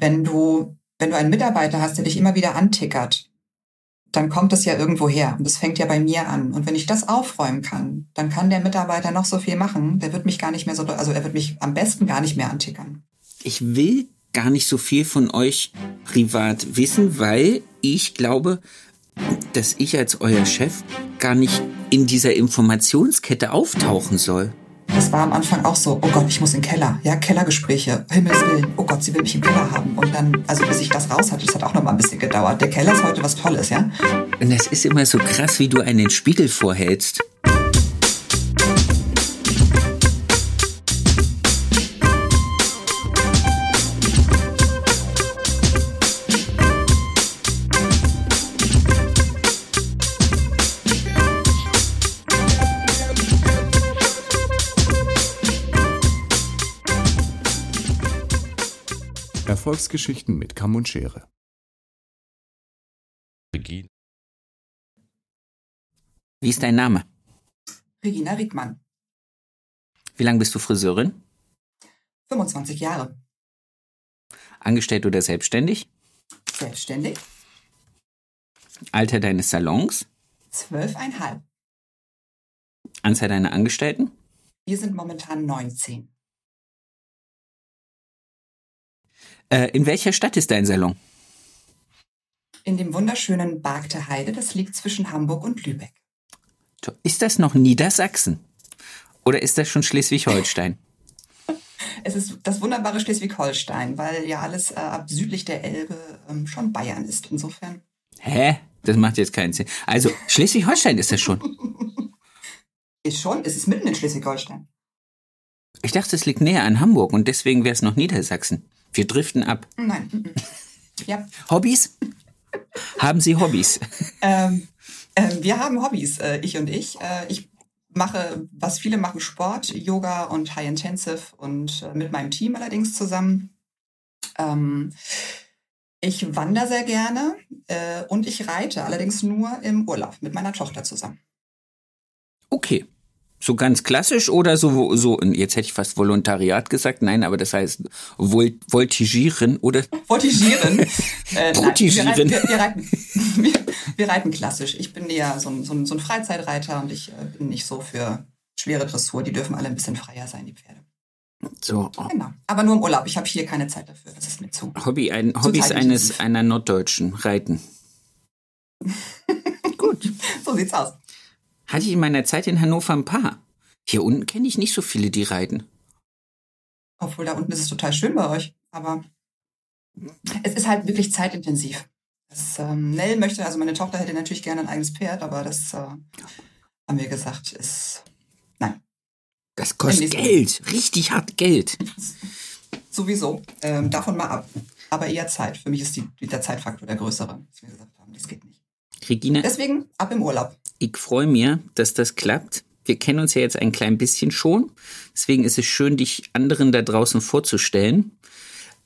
wenn du, wenn du einen Mitarbeiter hast, der dich immer wieder antickert, dann kommt es ja irgendwo her. Und das fängt ja bei mir an. Und wenn ich das aufräumen kann, dann kann der Mitarbeiter noch so viel machen. Der wird mich gar nicht mehr so, also er wird mich am besten gar nicht mehr antickern. Ich will gar nicht so viel von euch privat wissen, weil ich glaube, dass ich als euer Chef gar nicht in dieser Informationskette auftauchen soll. Das war am Anfang auch so, oh Gott, ich muss in den Keller. Ja, Kellergespräche, Himmels Willen. Oh Gott, sie will mich im Keller haben. Und dann, also bis ich das raus hatte, das hat auch noch mal ein bisschen gedauert. Der Keller ist heute was Tolles, ja? Und das ist immer so krass, wie du einen Spiegel vorhältst. Erfolgsgeschichten mit Kamm und Schere. Regina. Wie ist dein Name? Regina Riedmann. Wie lange bist du Friseurin? 25 Jahre. Angestellt oder selbstständig? Selbstständig. Alter deines Salons? Zwölfeinhalb. Anzahl deiner Angestellten? Wir sind momentan 19. Äh, in welcher Stadt ist dein Salon? In dem wunderschönen Bargte Heide, das liegt zwischen Hamburg und Lübeck. Ist das noch Niedersachsen? Oder ist das schon Schleswig-Holstein? es ist das wunderbare Schleswig-Holstein, weil ja alles äh, ab südlich der Elbe ähm, schon Bayern ist. Insofern. Hä? Das macht jetzt keinen Sinn. Also Schleswig-Holstein ist das schon. ist schon, es ist mitten in Schleswig-Holstein. Ich dachte, es liegt näher an Hamburg und deswegen wäre es noch Niedersachsen. Wir driften ab. Nein. Ja. Hobbys? haben Sie Hobbys? Ähm, äh, wir haben Hobbys, äh, ich und ich. Äh, ich mache, was viele machen, Sport, Yoga und High Intensive und äh, mit meinem Team allerdings zusammen. Ähm, ich wandere sehr gerne äh, und ich reite, allerdings nur im Urlaub mit meiner Tochter zusammen. Okay. So ganz klassisch oder so, so, jetzt hätte ich fast Volontariat gesagt, nein, aber das heißt Vol Voltigieren oder? Voltigieren. äh. Nein, wir, reiten, wir, wir, reiten, wir, wir, reiten klassisch. Ich bin eher so ein, so ein, so ein Freizeitreiter und ich äh, bin nicht so für schwere Dressur. Die dürfen alle ein bisschen freier sein, die Pferde. So. Genau. Aber nur im Urlaub. Ich habe hier keine Zeit dafür. Das ist mir zu. Hobby, ein, Hobbys eines, einer Norddeutschen. Reiten. Gut. so sieht's aus. Hatte ich in meiner Zeit in Hannover ein paar. Hier unten kenne ich nicht so viele, die reiten. Obwohl da unten ist es total schön bei euch. Aber es ist halt wirklich zeitintensiv. Das, ähm, Nell möchte, also meine Tochter hätte natürlich gerne ein eigenes Pferd, aber das äh, haben wir gesagt, ist nein. Das kostet Geld, richtig hart Geld. Sowieso. Ähm, davon mal ab. Aber eher Zeit. Für mich ist die, der Zeitfaktor der größere, dass wir gesagt haben, das geht nicht. Regina. Deswegen ab im Urlaub. Ich freue mich, dass das klappt. Wir kennen uns ja jetzt ein klein bisschen schon. Deswegen ist es schön, dich anderen da draußen vorzustellen.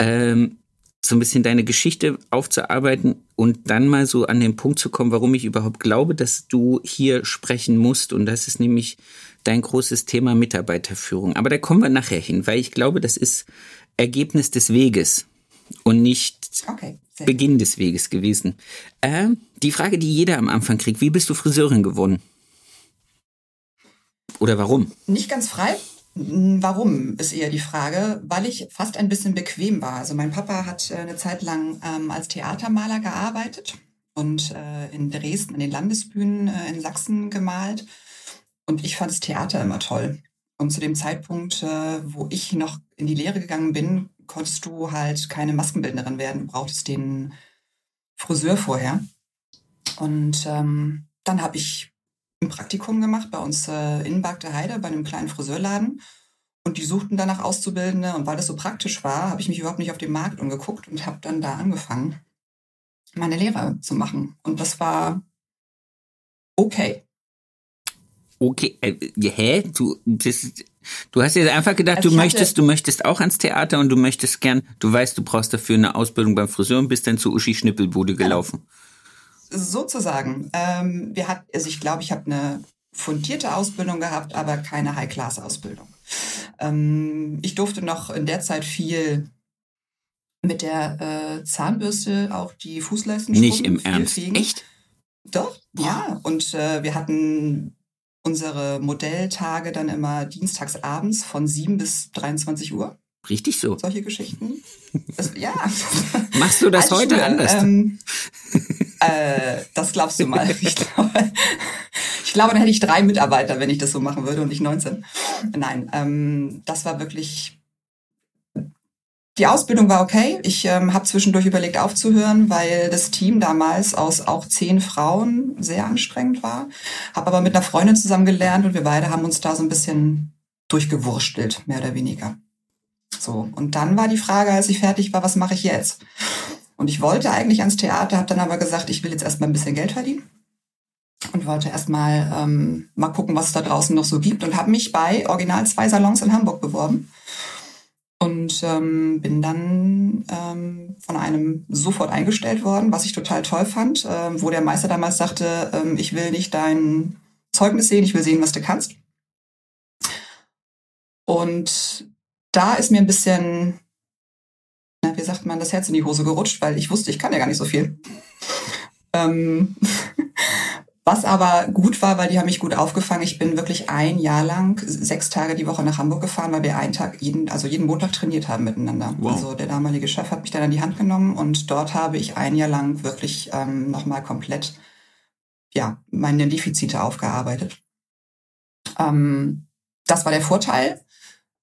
Ähm, so ein bisschen deine Geschichte aufzuarbeiten und dann mal so an den Punkt zu kommen, warum ich überhaupt glaube, dass du hier sprechen musst. Und das ist nämlich dein großes Thema Mitarbeiterführung. Aber da kommen wir nachher hin, weil ich glaube, das ist Ergebnis des Weges und nicht okay, Beginn des Weges gewesen. Äh, die Frage, die jeder am Anfang kriegt, wie bist du Friseurin geworden? Oder warum? Nicht ganz frei. Warum ist eher die Frage, weil ich fast ein bisschen bequem war. Also mein Papa hat äh, eine Zeit lang ähm, als Theatermaler gearbeitet und äh, in Dresden an den Landesbühnen äh, in Sachsen gemalt. Und ich fand das Theater immer toll. Und zu dem Zeitpunkt, äh, wo ich noch in die Lehre gegangen bin, konntest du halt keine Maskenbildnerin werden. Du brauchtest den Friseur vorher. Und ähm, dann habe ich ein Praktikum gemacht bei uns äh, in Bagde Heide bei einem kleinen Friseurladen. Und die suchten danach Auszubildende. Und weil das so praktisch war, habe ich mich überhaupt nicht auf den Markt umgeguckt und habe dann da angefangen, meine Lehre zu machen. Und das war okay. Okay, äh, hä? Du, das, du hast jetzt einfach gedacht, also du möchtest, du möchtest auch ans Theater und du möchtest gern, du weißt, du brauchst dafür eine Ausbildung beim Friseur und bist dann zu Uschi Schnippelbude gelaufen. Ja sozusagen. Ähm, wir hat, also ich glaube, ich habe eine fundierte Ausbildung gehabt, aber keine High-Class-Ausbildung. Ähm, ich durfte noch in der Zeit viel mit der äh, Zahnbürste auch die Fußleisten Nicht im Ernst. Fegen. Echt? Doch, ja. Und äh, wir hatten unsere Modelltage dann immer dienstags abends von 7 bis 23 Uhr. Richtig so. Solche Geschichten. Das, ja. Machst du das Als heute Schule, anders? Ähm, äh, das glaubst du mal. Ich glaube, ich glaube, dann hätte ich drei Mitarbeiter, wenn ich das so machen würde und nicht 19. Nein, ähm, das war wirklich. Die Ausbildung war okay. Ich ähm, habe zwischendurch überlegt aufzuhören, weil das Team damals aus auch zehn Frauen sehr anstrengend war. Habe aber mit einer Freundin zusammen gelernt und wir beide haben uns da so ein bisschen durchgewurstelt, mehr oder weniger. So, und dann war die Frage, als ich fertig war, was mache ich jetzt? Und ich wollte eigentlich ans Theater, habe dann aber gesagt, ich will jetzt erstmal ein bisschen Geld verdienen und wollte erstmal ähm, mal gucken, was es da draußen noch so gibt und habe mich bei Original zwei Salons in Hamburg beworben und ähm, bin dann ähm, von einem sofort eingestellt worden, was ich total toll fand, ähm, wo der Meister damals sagte, ähm, ich will nicht dein Zeugnis sehen, ich will sehen, was du kannst. Und da ist mir ein bisschen, na, wie sagt man, das Herz in die Hose gerutscht, weil ich wusste, ich kann ja gar nicht so viel. Ähm, was aber gut war, weil die haben mich gut aufgefangen. Ich bin wirklich ein Jahr lang sechs Tage die Woche nach Hamburg gefahren, weil wir einen Tag, jeden, also jeden Montag trainiert haben miteinander. Wow. Also der damalige Chef hat mich dann an die Hand genommen und dort habe ich ein Jahr lang wirklich ähm, nochmal komplett ja, meine Defizite aufgearbeitet. Ähm, das war der Vorteil.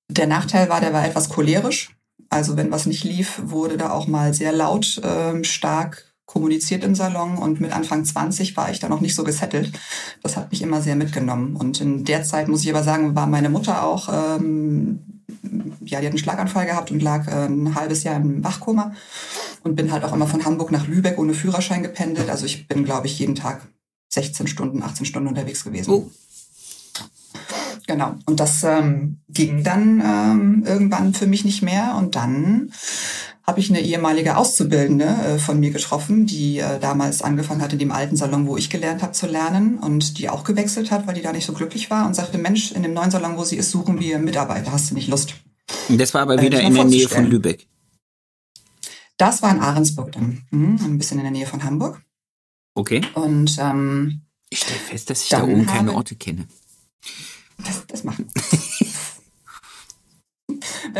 Der Nachteil war, der war etwas cholerisch. Also wenn was nicht lief, wurde da auch mal sehr laut, ähm, stark kommuniziert im Salon und mit Anfang 20 war ich da noch nicht so gesettelt. Das hat mich immer sehr mitgenommen. Und in der Zeit, muss ich aber sagen, war meine Mutter auch, ähm, ja, die hat einen Schlaganfall gehabt und lag äh, ein halbes Jahr im Wachkoma und bin halt auch immer von Hamburg nach Lübeck ohne Führerschein gependelt. Also ich bin, glaube ich, jeden Tag 16 Stunden, 18 Stunden unterwegs gewesen. Oh. Genau. Und das ähm, ging dann ähm, irgendwann für mich nicht mehr. Und dann habe ich eine ehemalige Auszubildende äh, von mir getroffen, die äh, damals angefangen hat in dem alten Salon, wo ich gelernt habe zu lernen und die auch gewechselt hat, weil die da nicht so glücklich war und sagte, Mensch, in dem neuen Salon, wo sie ist, suchen wir Mitarbeiter. Hast du nicht Lust? Das war aber Äh, wieder dich in der Nähe von. Lübeck. Das war in Ahrensburg dann, mhm, ein bisschen in der Nähe von Hamburg. Okay. Und ähm, Ich stelle fest, dass ich da oben keine Orte kenne. das, das machen.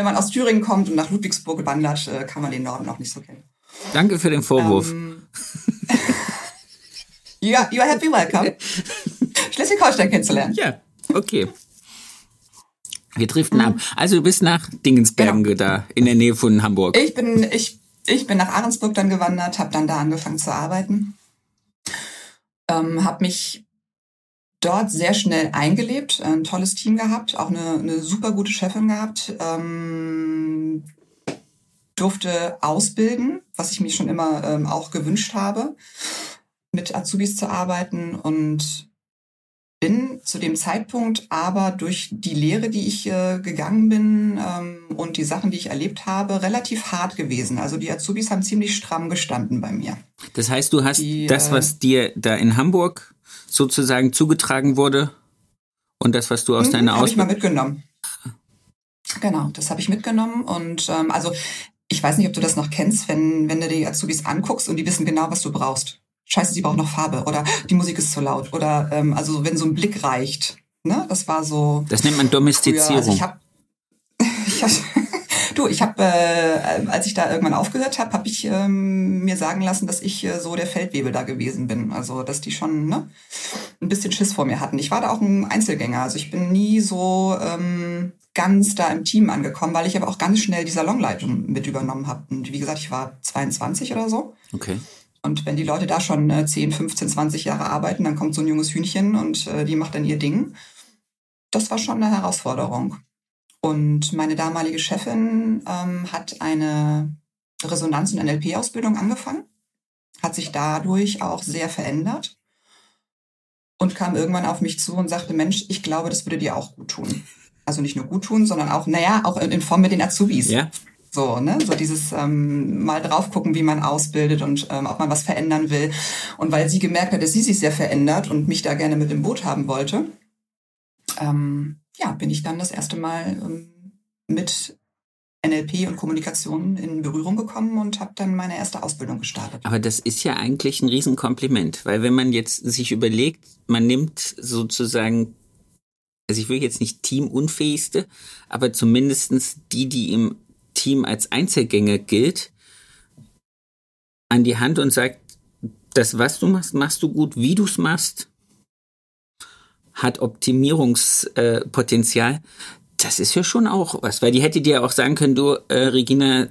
Wenn man aus Thüringen kommt und nach Ludwigsburg wandert, äh, kann man den Norden auch nicht so kennen. Danke für den Vorwurf. Ähm, you, are, you are happy welcome. Schleswig-Holstein kennenzulernen. ja, okay. Wir driften ab. Also du bist nach Dingensbergen Genau. da, in der Nähe von Hamburg. Ich bin, ich, ich bin nach Ahrensburg dann gewandert, habe dann da angefangen zu arbeiten. Ähm, habe mich dort sehr schnell eingelebt, ein tolles Team gehabt, auch eine, eine super gute Chefin gehabt. Ähm, durfte ausbilden, was ich mich schon immer ähm, auch gewünscht habe, mit Azubis zu arbeiten und bin zu dem Zeitpunkt aber durch die Lehre, die ich äh, gegangen bin ähm, und die Sachen, die ich erlebt habe, relativ hart gewesen. Also die Azubis haben ziemlich stramm gestanden bei mir. Das heißt, du hast Die, das, äh, was dir da in Hamburg sozusagen zugetragen wurde und das, was du aus Mhm, deiner Habe ich mal Ausbildung... mitgenommen. Genau, das habe ich mitgenommen und ähm, also ich weiß nicht, ob du das noch kennst, wenn wenn du die Azubis anguckst und die wissen genau, was du brauchst. Scheiße, sie brauchen noch Farbe oder die Musik ist zu laut oder ähm, also wenn so ein Blick reicht. Ne, das war so. Das nennt man Früher, Domestizierung. also ich habe, ich hab, du, ich habe, äh, als ich da irgendwann aufgehört habe, habe ich ähm, mir sagen lassen, dass ich äh, so der Feldwebel da gewesen bin. Also, dass die schon ne, ein bisschen Schiss vor mir hatten. Ich war da auch ein Einzelgänger. Also ich bin nie so ähm, ganz da im Team angekommen, weil ich aber auch ganz schnell die Salonleitung mit übernommen habe. Und wie gesagt, ich war 22 oder so. okay. Und wenn die Leute da schon äh, 10, 15, 20 Jahre arbeiten, dann kommt so ein junges Hühnchen und äh, die macht dann ihr Ding. Das war schon eine Herausforderung. Und meine damalige Chefin ähm, hat eine Resonanz- und NLP-Ausbildung angefangen, hat sich dadurch auch sehr verändert und kam irgendwann auf mich zu und sagte, Mensch, ich glaube, das würde dir auch gut tun. Also nicht nur gut tun, sondern auch, naja, auch in in Form mit den Azubis. Ja, So, ne? So dieses ähm, mal drauf gucken, wie man ausbildet und ähm, ob man was verändern will. Und weil sie gemerkt hat, dass sie sich sehr verändert und mich da gerne mit im Boot haben wollte, ähm, ja, bin ich dann das erste Mal ähm, mit NLP und Kommunikation in Berührung gekommen und habe dann meine erste Ausbildung gestartet. Aber das ist ja eigentlich ein Riesenkompliment, weil wenn man jetzt sich überlegt, man nimmt sozusagen, also ich will jetzt nicht Teamunfähigste, aber zumindestens die, die im Team als Einzelgänger gilt, an die Hand und sagt, das, was du machst, machst du gut, wie du es machst, hat Optimierungspotenzial. Das ist ja schon auch was, weil die hätte dir auch sagen können, du, äh, Regina,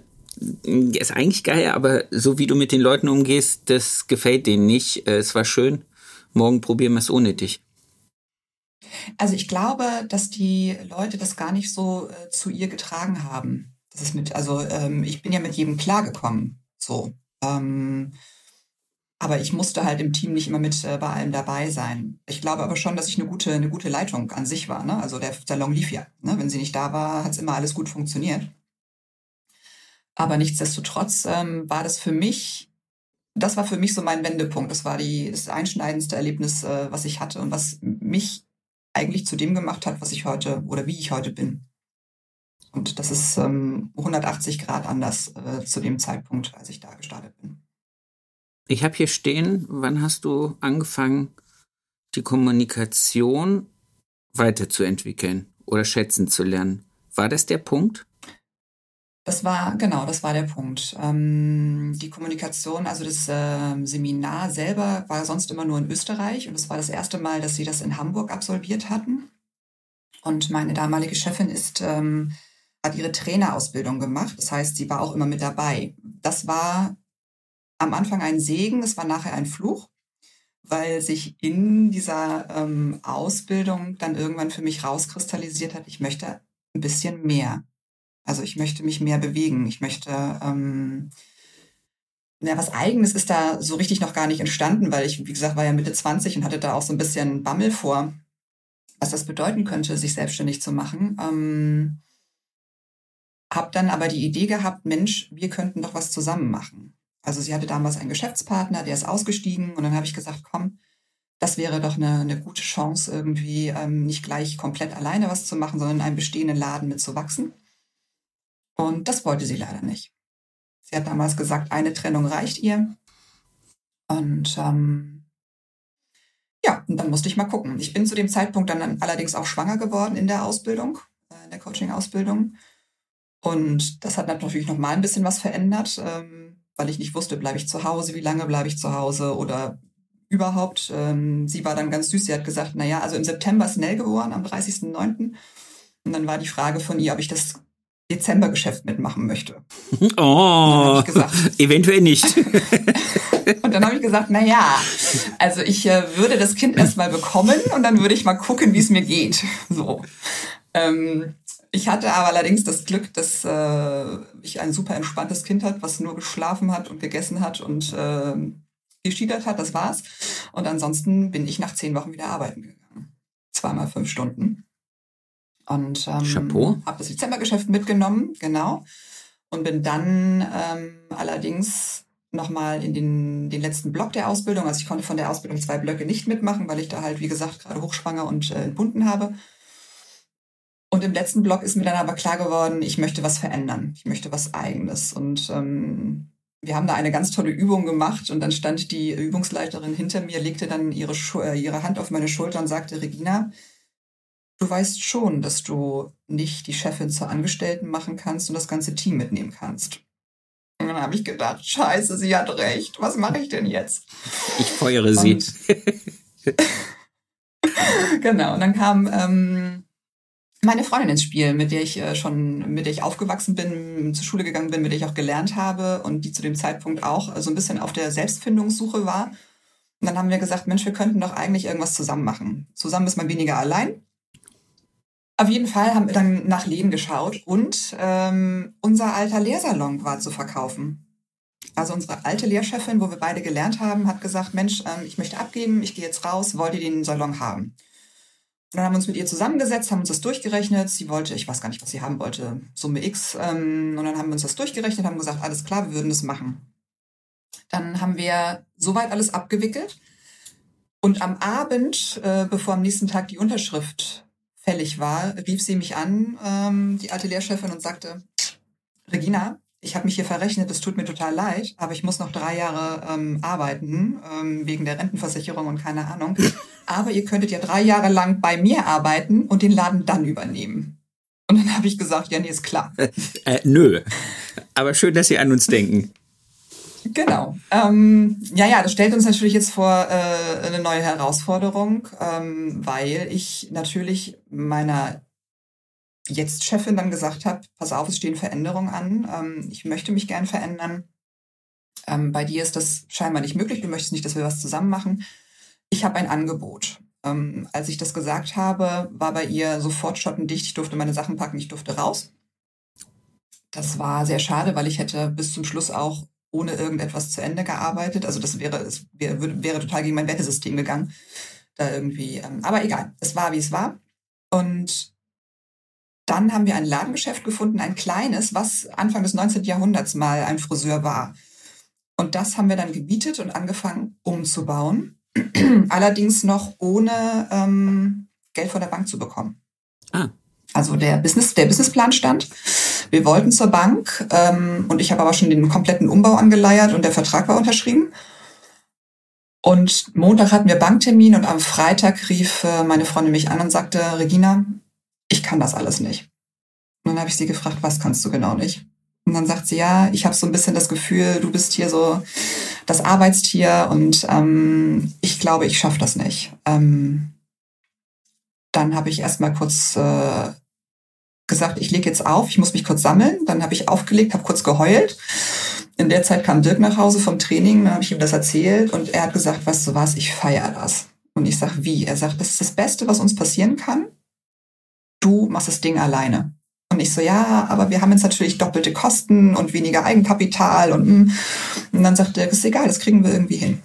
ist eigentlich geil, aber so wie du mit den Leuten umgehst, das gefällt denen nicht. Äh, es war schön. Morgen probieren wir es ohne dich. Also ich glaube, dass die Leute das gar nicht so äh, zu ihr getragen haben. Das ist mit, also ähm, ich bin ja mit jedem klargekommen. So. Ähm, aber ich musste halt im Team nicht immer mit äh, bei allem dabei sein. Ich glaube aber schon, dass ich eine gute, eine gute Leitung an sich war. Ne? Also der Salon lief ja. Ne? Wenn sie nicht da war, hat es immer alles gut funktioniert. Aber nichtsdestotrotz ähm, war das für mich, das war für mich so mein Wendepunkt. Das war die, das einschneidendste Erlebnis, äh, was ich hatte und was mich eigentlich zu dem gemacht hat, was ich heute oder wie ich heute bin. Und das ist ähm, 180 Grad anders äh, zu dem Zeitpunkt, als ich da gestartet bin. Ich habe hier stehen, wann hast du angefangen, die Kommunikation weiterzuentwickeln oder schätzen zu lernen? War das der Punkt? Das war, genau, das war der Punkt. Ähm, die Kommunikation, also das äh, Seminar selber war sonst immer nur in Österreich und es war das erste Mal, dass sie das in Hamburg absolviert hatten. Und meine damalige Chefin ist, ähm, hat ihre Trainerausbildung gemacht. Das heißt, sie war auch immer mit dabei. Das war am Anfang ein Segen, es war nachher ein Fluch, weil sich in dieser ähm, Ausbildung dann irgendwann für mich rauskristallisiert hat, ich möchte ein bisschen mehr. Also ich möchte mich mehr bewegen. Ich möchte, ähm, ja, was Eigenes ist da so richtig noch gar nicht entstanden, weil ich, wie gesagt, war ja Mitte 20 und hatte da auch so ein bisschen Bammel vor, was das bedeuten könnte, sich selbstständig zu machen. Ähm, hab dann aber die Idee gehabt, Mensch, wir könnten doch was zusammen machen. Also sie hatte damals einen Geschäftspartner, der ist ausgestiegen und dann habe ich gesagt, komm, das wäre doch eine, eine gute Chance, irgendwie ähm, nicht gleich komplett alleine was zu machen, sondern in einem bestehenden Laden mitzuwachsen. Und das wollte sie leider nicht. Sie hat damals gesagt, eine Trennung reicht ihr. Und ähm, ja, und dann musste ich mal gucken. Ich bin zu dem Zeitpunkt dann allerdings auch schwanger geworden in der Ausbildung, äh, in der Coaching-Ausbildung. Und das hat natürlich noch mal ein bisschen was verändert. Ähm, weil ich nicht wusste, bleibe ich zu Hause, wie lange bleibe ich zu Hause oder überhaupt. Ähm, sie war dann ganz süß, sie hat gesagt, naja, also im September ist Nell geboren, am 30.09. Und dann war die Frage von ihr, ob ich das Dezembergeschäft mitmachen möchte. Oh, gesagt, eventuell nicht. und dann habe ich gesagt, na ja, also ich äh, würde das Kind erstmal bekommen und dann würde ich mal gucken, wie es mir geht. So. Ähm, ich hatte aber allerdings das Glück, dass äh, ich ein super entspanntes Kind hatte, was nur geschlafen hat und gegessen hat und äh, geschiedert hat. Das war's. Und ansonsten bin ich nach zehn Wochen wieder arbeiten gegangen. Zweimal fünf Stunden. Und ähm, habe das Dezembergeschäft mitgenommen, genau. Und bin dann ähm, allerdings nochmal in den, den letzten Block der Ausbildung. Also ich konnte von der Ausbildung zwei Blöcke nicht mitmachen, weil ich da halt, wie gesagt, gerade hochschwanger und äh, entbunden habe. Und im letzten Blog ist mir dann aber klar geworden, ich möchte was verändern. Ich möchte was Eigenes. Und ähm, wir haben da eine ganz tolle Übung gemacht und dann stand die Übungsleiterin hinter mir, legte dann ihre, äh, ihre Hand auf meine Schulter und sagte, Regina, du weißt schon, dass du nicht die Chefin zur Angestellten machen kannst und das ganze Team mitnehmen kannst. Und dann habe ich gedacht, scheiße, sie hat recht, was mache ich denn jetzt? Ich feuere sie. genau, und dann kam ähm, meine Freundin ins Spiel, mit der ich äh, schon, mit der ich aufgewachsen bin, zur Schule gegangen bin, mit der ich auch gelernt habe und die zu dem Zeitpunkt auch äh, so ein bisschen auf der Selbstfindungssuche war. Und dann haben wir gesagt, Mensch, wir könnten doch eigentlich irgendwas zusammen machen. Zusammen ist man weniger allein. Auf jeden Fall haben wir dann nach Läden geschaut und ähm, unser alter Lehrsalon war zu verkaufen. Also unsere alte Lehrchefin, wo wir beide gelernt haben, hat gesagt, Mensch, ähm, ich möchte abgeben, ich gehe jetzt raus, wollt ihr den Salon haben? Dann haben wir uns mit ihr zusammengesetzt, haben uns das durchgerechnet. Sie wollte, ich weiß gar nicht, was sie haben wollte, Summe X. Ähm, und dann haben wir uns das durchgerechnet, haben gesagt, alles klar, wir würden das machen. Dann haben wir soweit alles abgewickelt. Und am Abend, äh, bevor am nächsten Tag die Unterschrift fällig war, rief sie mich an, ähm, die alte Lehrchefin, und sagte, Regina, ich habe mich hier verrechnet, es tut mir total leid, aber ich muss noch drei Jahre ähm, arbeiten, ähm, wegen der Rentenversicherung und keine Ahnung. Aber ihr könntet ja drei Jahre lang bei mir arbeiten und den Laden dann übernehmen. Und dann habe ich gesagt, ja, nee, ist klar. Äh, nö. Aber schön, dass Sie an uns denken. Genau. Ähm, ja, ja, das stellt uns natürlich jetzt vor äh, eine neue Herausforderung, ähm, weil ich natürlich meiner jetzt Chefin dann gesagt habe, pass auf, es stehen Veränderungen an, ähm, ich möchte mich gern verändern. Ähm, bei dir ist das scheinbar nicht möglich, du möchtest nicht, dass wir was zusammen machen. Ich habe ein Angebot. Ähm, als ich das gesagt habe, war bei ihr sofort schottendicht, ich durfte meine Sachen packen, ich durfte raus. Das war sehr schade, weil ich hätte bis zum Schluss auch ohne irgendetwas zu Ende gearbeitet. Also das wäre, es wäre, wäre total gegen mein Wertesystem gegangen. Da irgendwie, ähm, aber egal, es war, wie es war. Und dann haben wir ein Ladengeschäft gefunden, ein kleines, was Anfang des 19. Jahrhunderts mal ein Friseur war. Und das haben wir dann gebietet und angefangen umzubauen. Allerdings noch ohne ähm, Geld von der Bank zu bekommen. Ah. Also der Business, der Businessplan stand. Wir wollten zur Bank ähm, und ich habe aber schon den kompletten Umbau angeleiert und der Vertrag war unterschrieben. Und Montag hatten wir Banktermin und am Freitag rief äh, meine Freundin mich an und sagte, Regina, ich kann das alles nicht. Und dann habe ich sie gefragt, was kannst du genau nicht? Und dann sagt sie, ja, ich habe so ein bisschen das Gefühl, du bist hier so das Arbeitstier und ähm, ich glaube, ich schaffe das nicht. Ähm, dann habe ich erstmal kurz äh, gesagt, ich lege jetzt auf, ich muss mich kurz sammeln. Dann habe ich aufgelegt, habe kurz geheult. In der Zeit kam Dirk nach Hause vom Training, dann habe ich ihm das erzählt und er hat gesagt, weißt du was, ich feiere das. Und ich sage, wie? Er sagt, das ist das Beste, was uns passieren kann. Du machst das Ding alleine. Und ich so, ja, aber wir haben jetzt natürlich doppelte Kosten und weniger Eigenkapital und, hm. und dann sagt er, ist egal, das kriegen wir irgendwie hin.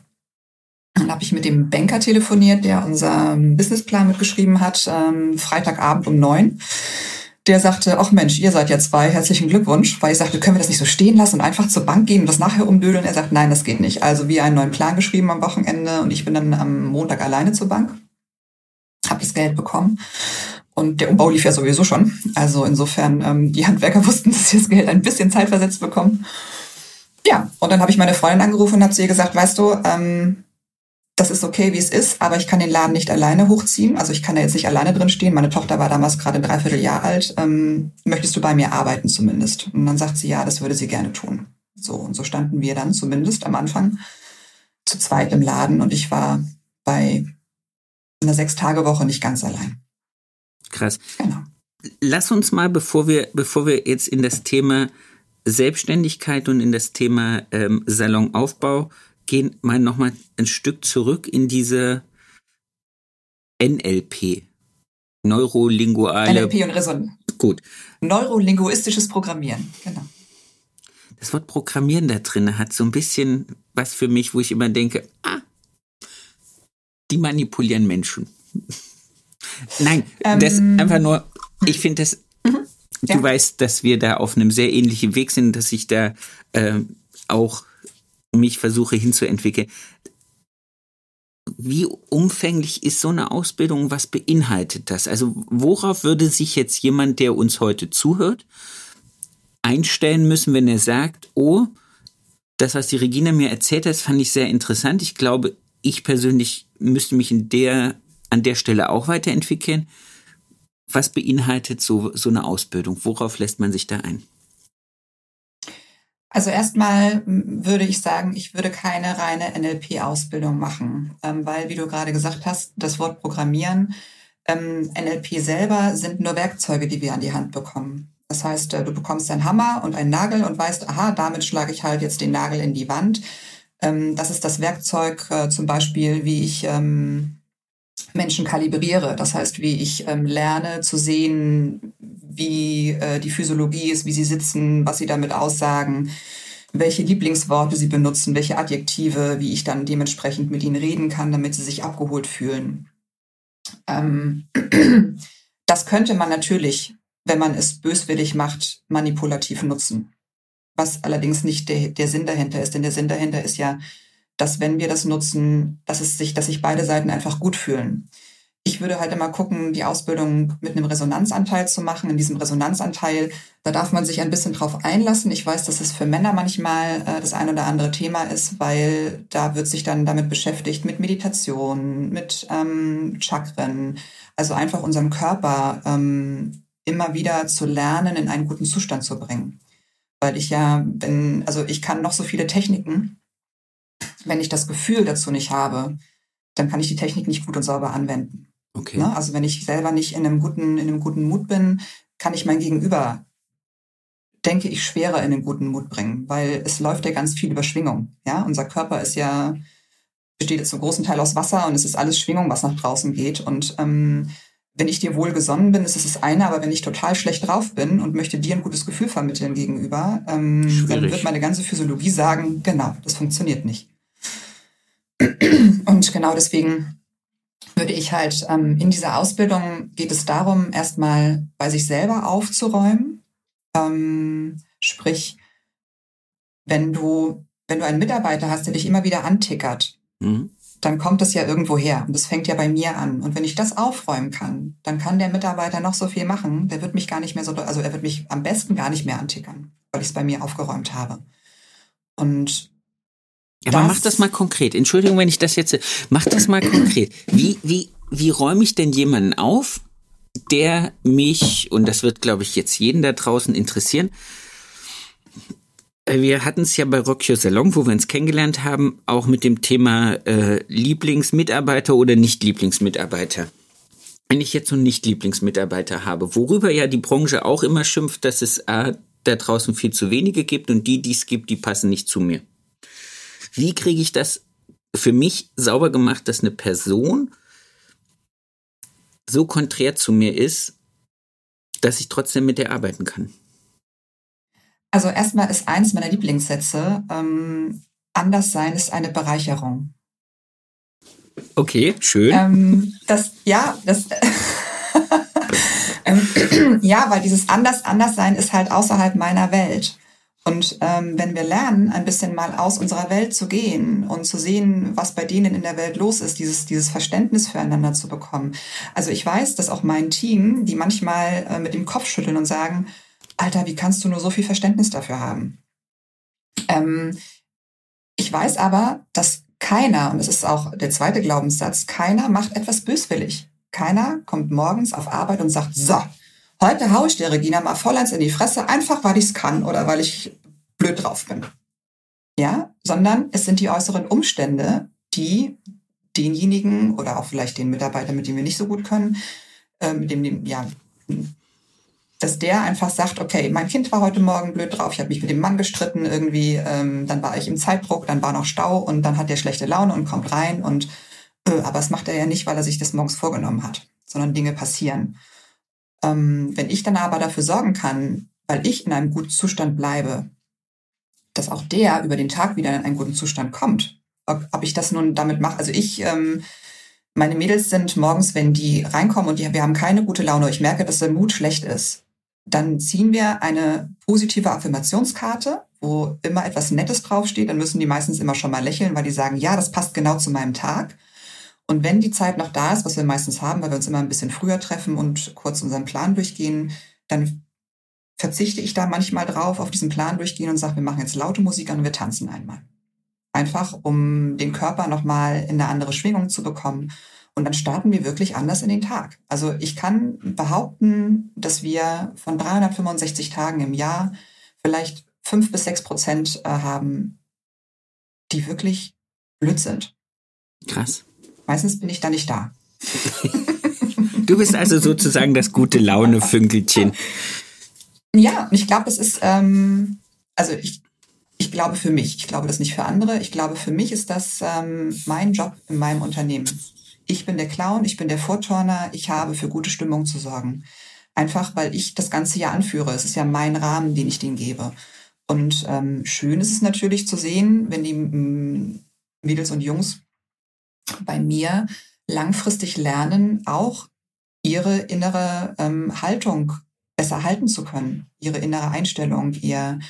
Dann habe ich mit dem Banker telefoniert, der unseren Businessplan mitgeschrieben hat, ähm, Freitagabend um neun der sagte, ach Mensch, ihr seid ja zwei, herzlichen Glückwunsch, weil ich sagte, können wir das nicht so stehen lassen und einfach zur Bank gehen und das nachher umdödeln? Er sagt, nein, das geht nicht. Also wir einen neuen Plan geschrieben am Wochenende und ich bin dann am Montag alleine zur Bank, habe das Geld bekommen und der Umbau lief ja sowieso schon. Also insofern, ähm, die Handwerker wussten, dass sie das Geld ein bisschen zeitversetzt bekommen. Ja, und dann habe ich meine Freundin angerufen und habe zu ihr gesagt, weißt du, ähm, das ist okay, wie es ist, aber ich kann den Laden nicht alleine hochziehen. Also ich kann da jetzt nicht alleine drin stehen. Meine Tochter war damals gerade ein Dreivierteljahr alt. Ähm, möchtest du bei mir arbeiten zumindest? Und dann sagt sie, ja, das würde sie gerne tun. So, und so standen wir dann zumindest am Anfang zu zweit im Laden und ich war bei einer Sechs-Tage-Woche nicht ganz allein. Krass. Genau. Lass uns mal, bevor wir, bevor wir jetzt in das Thema Selbstständigkeit und in das Thema ähm, Salonaufbau gehen mal nochmal ein Stück zurück in diese NLP. Neurolinguale. NLP und Resonanz. Gut. Neurolinguistisches Programmieren, genau. Das Wort Programmieren da drin hat so ein bisschen was für mich, wo ich immer denke, ah, die manipulieren Menschen. Nein, ähm, das einfach nur, ich finde das, mhm, du ja. weißt, dass wir da auf einem sehr ähnlichen Weg sind, dass ich da äh, auch mich versuche hinzuentwickeln. Wie umfänglich ist so eine Ausbildung? Was beinhaltet das? Also worauf würde sich jetzt jemand, der uns heute zuhört, einstellen müssen, wenn er sagt, oh, das, was die Regina mir erzählt hat, fand ich sehr interessant. Ich glaube, ich persönlich müsste mich in der, an der Stelle auch weiterentwickeln. Was beinhaltet so, so eine Ausbildung? Worauf lässt man sich da ein? Also erstmal würde ich sagen, ich würde keine reine NLP-Ausbildung machen, ähm, weil, wie du gerade gesagt hast, das Wort Programmieren, ähm, NLP selber sind nur Werkzeuge, die wir an die Hand bekommen. Das heißt, äh, du bekommst einen Hammer und einen Nagel und weißt, aha, damit schlage ich halt jetzt den Nagel in die Wand. Ähm, das ist das Werkzeug äh, zum Beispiel, wie ich Menschen kalibriere. Das heißt, wie ich lerne zu sehen, wie äh, die Physiologie ist, wie sie sitzen, was sie damit aussagen, welche Lieblingsworte sie benutzen, welche Adjektive, wie ich dann dementsprechend mit ihnen reden kann, damit sie sich abgeholt fühlen. Ähm, das könnte man natürlich, wenn man es böswillig macht, manipulativ nutzen. Was allerdings nicht der, der Sinn dahinter ist, denn der Sinn dahinter ist ja, dass wenn wir das nutzen, dass es sich, dass sich beide Seiten einfach gut fühlen. ich würde halt immer gucken, die Ausbildung mit einem Resonanzanteil zu machen. In diesem Resonanzanteil, da darf man sich ein bisschen drauf einlassen. Ich weiß, dass es für Männer manchmal äh, das ein oder andere Thema ist, weil da wird sich dann damit beschäftigt mit Meditation, mit ähm, Chakren, also einfach unseren Körper ähm, immer wieder zu lernen, in einen guten Zustand zu bringen. Weil ich ja bin, also ich kann noch so viele Techniken, wenn ich das Gefühl dazu nicht habe, dann kann ich die Technik nicht gut und sauber anwenden. Okay. Ne? Also wenn ich selber nicht in einem guten, in einem guten Mut bin, kann ich mein Gegenüber, denke ich, schwerer in einen guten Mut bringen, weil es läuft ja ganz viel über Schwingung. Ja, unser Körper ist ja besteht zum großen Teil aus Wasser und es ist alles Schwingung, was nach draußen geht. Und ähm, wenn ich dir wohl gesonnen bin, ist es das eine, aber wenn ich total schlecht drauf bin und möchte dir ein gutes Gefühl vermitteln gegenüber, ähm, dann wird meine ganze Physiologie sagen, genau, das funktioniert nicht. Und genau deswegen würde ich halt ähm, in dieser Ausbildung geht es darum, erstmal bei sich selber aufzuräumen. Ähm, sprich, wenn du, wenn du einen Mitarbeiter hast, der dich immer wieder antickert, mhm. dann kommt es ja irgendwo her. Und das fängt ja bei mir an. Und wenn ich das aufräumen kann, dann kann der Mitarbeiter noch so viel machen. Der wird mich gar nicht mehr so, also er wird mich am besten gar nicht mehr antickern, weil ich es bei mir aufgeräumt habe. Und aber mach das mal konkret. Entschuldigung, wenn ich das jetzt. Mach das mal konkret. Wie, wie, wie räume ich denn jemanden auf, der mich, und das wird, glaube ich, jetzt jeden da draußen interessieren, wir hatten es ja bei Rock Your Salon, wo wir uns kennengelernt haben, auch mit dem Thema äh, Lieblingsmitarbeiter oder Nicht-Lieblingsmitarbeiter. Wenn ich jetzt so einen Nicht-Lieblingsmitarbeiter habe, worüber ja die Branche auch immer schimpft, dass es äh, da draußen viel zu wenige gibt und die, die es gibt, die passen nicht zu mir. Wie kriege ich das für mich sauber gemacht, dass eine Person so konträr zu mir ist, dass ich trotzdem mit der arbeiten kann? Also erstmal ist eins meiner Lieblingssätze, ähm, anders sein ist eine Bereicherung. Okay, schön. Ähm, das, ja, das, ähm, ja, weil dieses anders, anders sein ist halt außerhalb meiner Welt. Und ähm, wenn wir lernen, ein bisschen mal aus unserer Welt zu gehen und zu sehen, was bei denen in der Welt los ist, dieses, dieses Verständnis füreinander zu bekommen. Also ich weiß, dass auch mein Team, die manchmal äh, mit dem Kopf schütteln und sagen, Alter, wie kannst du nur so viel Verständnis dafür haben? Ähm, ich weiß aber, dass keiner, und das ist auch der zweite Glaubenssatz, keiner macht etwas böswillig. Keiner kommt morgens auf Arbeit und sagt, so, Heute haue ich der Regina mal voll eins in die Fresse, einfach weil ich es kann oder weil ich blöd drauf bin. Ja, sondern es sind die äußeren Umstände, die denjenigen oder auch vielleicht den Mitarbeiter, mit dem wir nicht so gut können, äh, mit dem, ja, dass der einfach sagt, okay, mein Kind war heute Morgen blöd drauf, ich habe mich mit dem Mann gestritten irgendwie, ähm, dann war ich im Zeitdruck, dann war noch Stau und dann hat der schlechte Laune und kommt rein und äh, aber das macht er ja nicht, weil er sich das morgens vorgenommen hat, sondern Dinge passieren. Ähm, wenn ich dann aber dafür sorgen kann, weil ich in einem guten Zustand bleibe, dass auch der über den Tag wieder in einen guten Zustand kommt. Ob, ob ich das nun damit mache, also ich, ähm, meine Mädels sind morgens, wenn die reinkommen und die, wir haben keine gute Laune, ich merke, dass der Mut schlecht ist, dann ziehen wir eine positive Affirmationskarte, wo immer etwas Nettes draufsteht. Dann müssen die meistens immer schon mal lächeln, weil die sagen, ja, das passt genau zu meinem Tag. Und wenn die Zeit noch da ist, was wir meistens haben, weil wir uns immer ein bisschen früher treffen und kurz unseren Plan durchgehen, dann verzichte ich da manchmal drauf, auf diesen Plan durchgehen und sage, wir machen jetzt laute Musik an und wir tanzen einmal. Einfach, um den Körper nochmal in eine andere Schwingung zu bekommen. Und dann starten wir wirklich anders in den Tag. Also ich kann behaupten, dass wir von 365 Tagen im Jahr vielleicht fünf bis sechs Prozent äh, haben, die wirklich blöd sind. Krass. Meistens bin ich da nicht da. du bist also sozusagen das gute Laune-Fünkelchen. Ja, ich glaube, es ist, ähm, also ich, ich glaube für mich, ich glaube das nicht für andere, ich glaube für mich ist das ähm, mein Job in meinem Unternehmen. Ich bin der Clown, ich bin der Vorturner, ich habe für gute Stimmung zu sorgen. Einfach, weil ich das ganze Jahr anführe. Es ist ja mein Rahmen, den ich denen gebe. Und ähm, schön ist es natürlich zu sehen, wenn die mm, Mädels und Jungs bei mir langfristig lernen, auch ihre innere ähm, Haltung besser halten zu können, ihre innere Einstellung, ihr,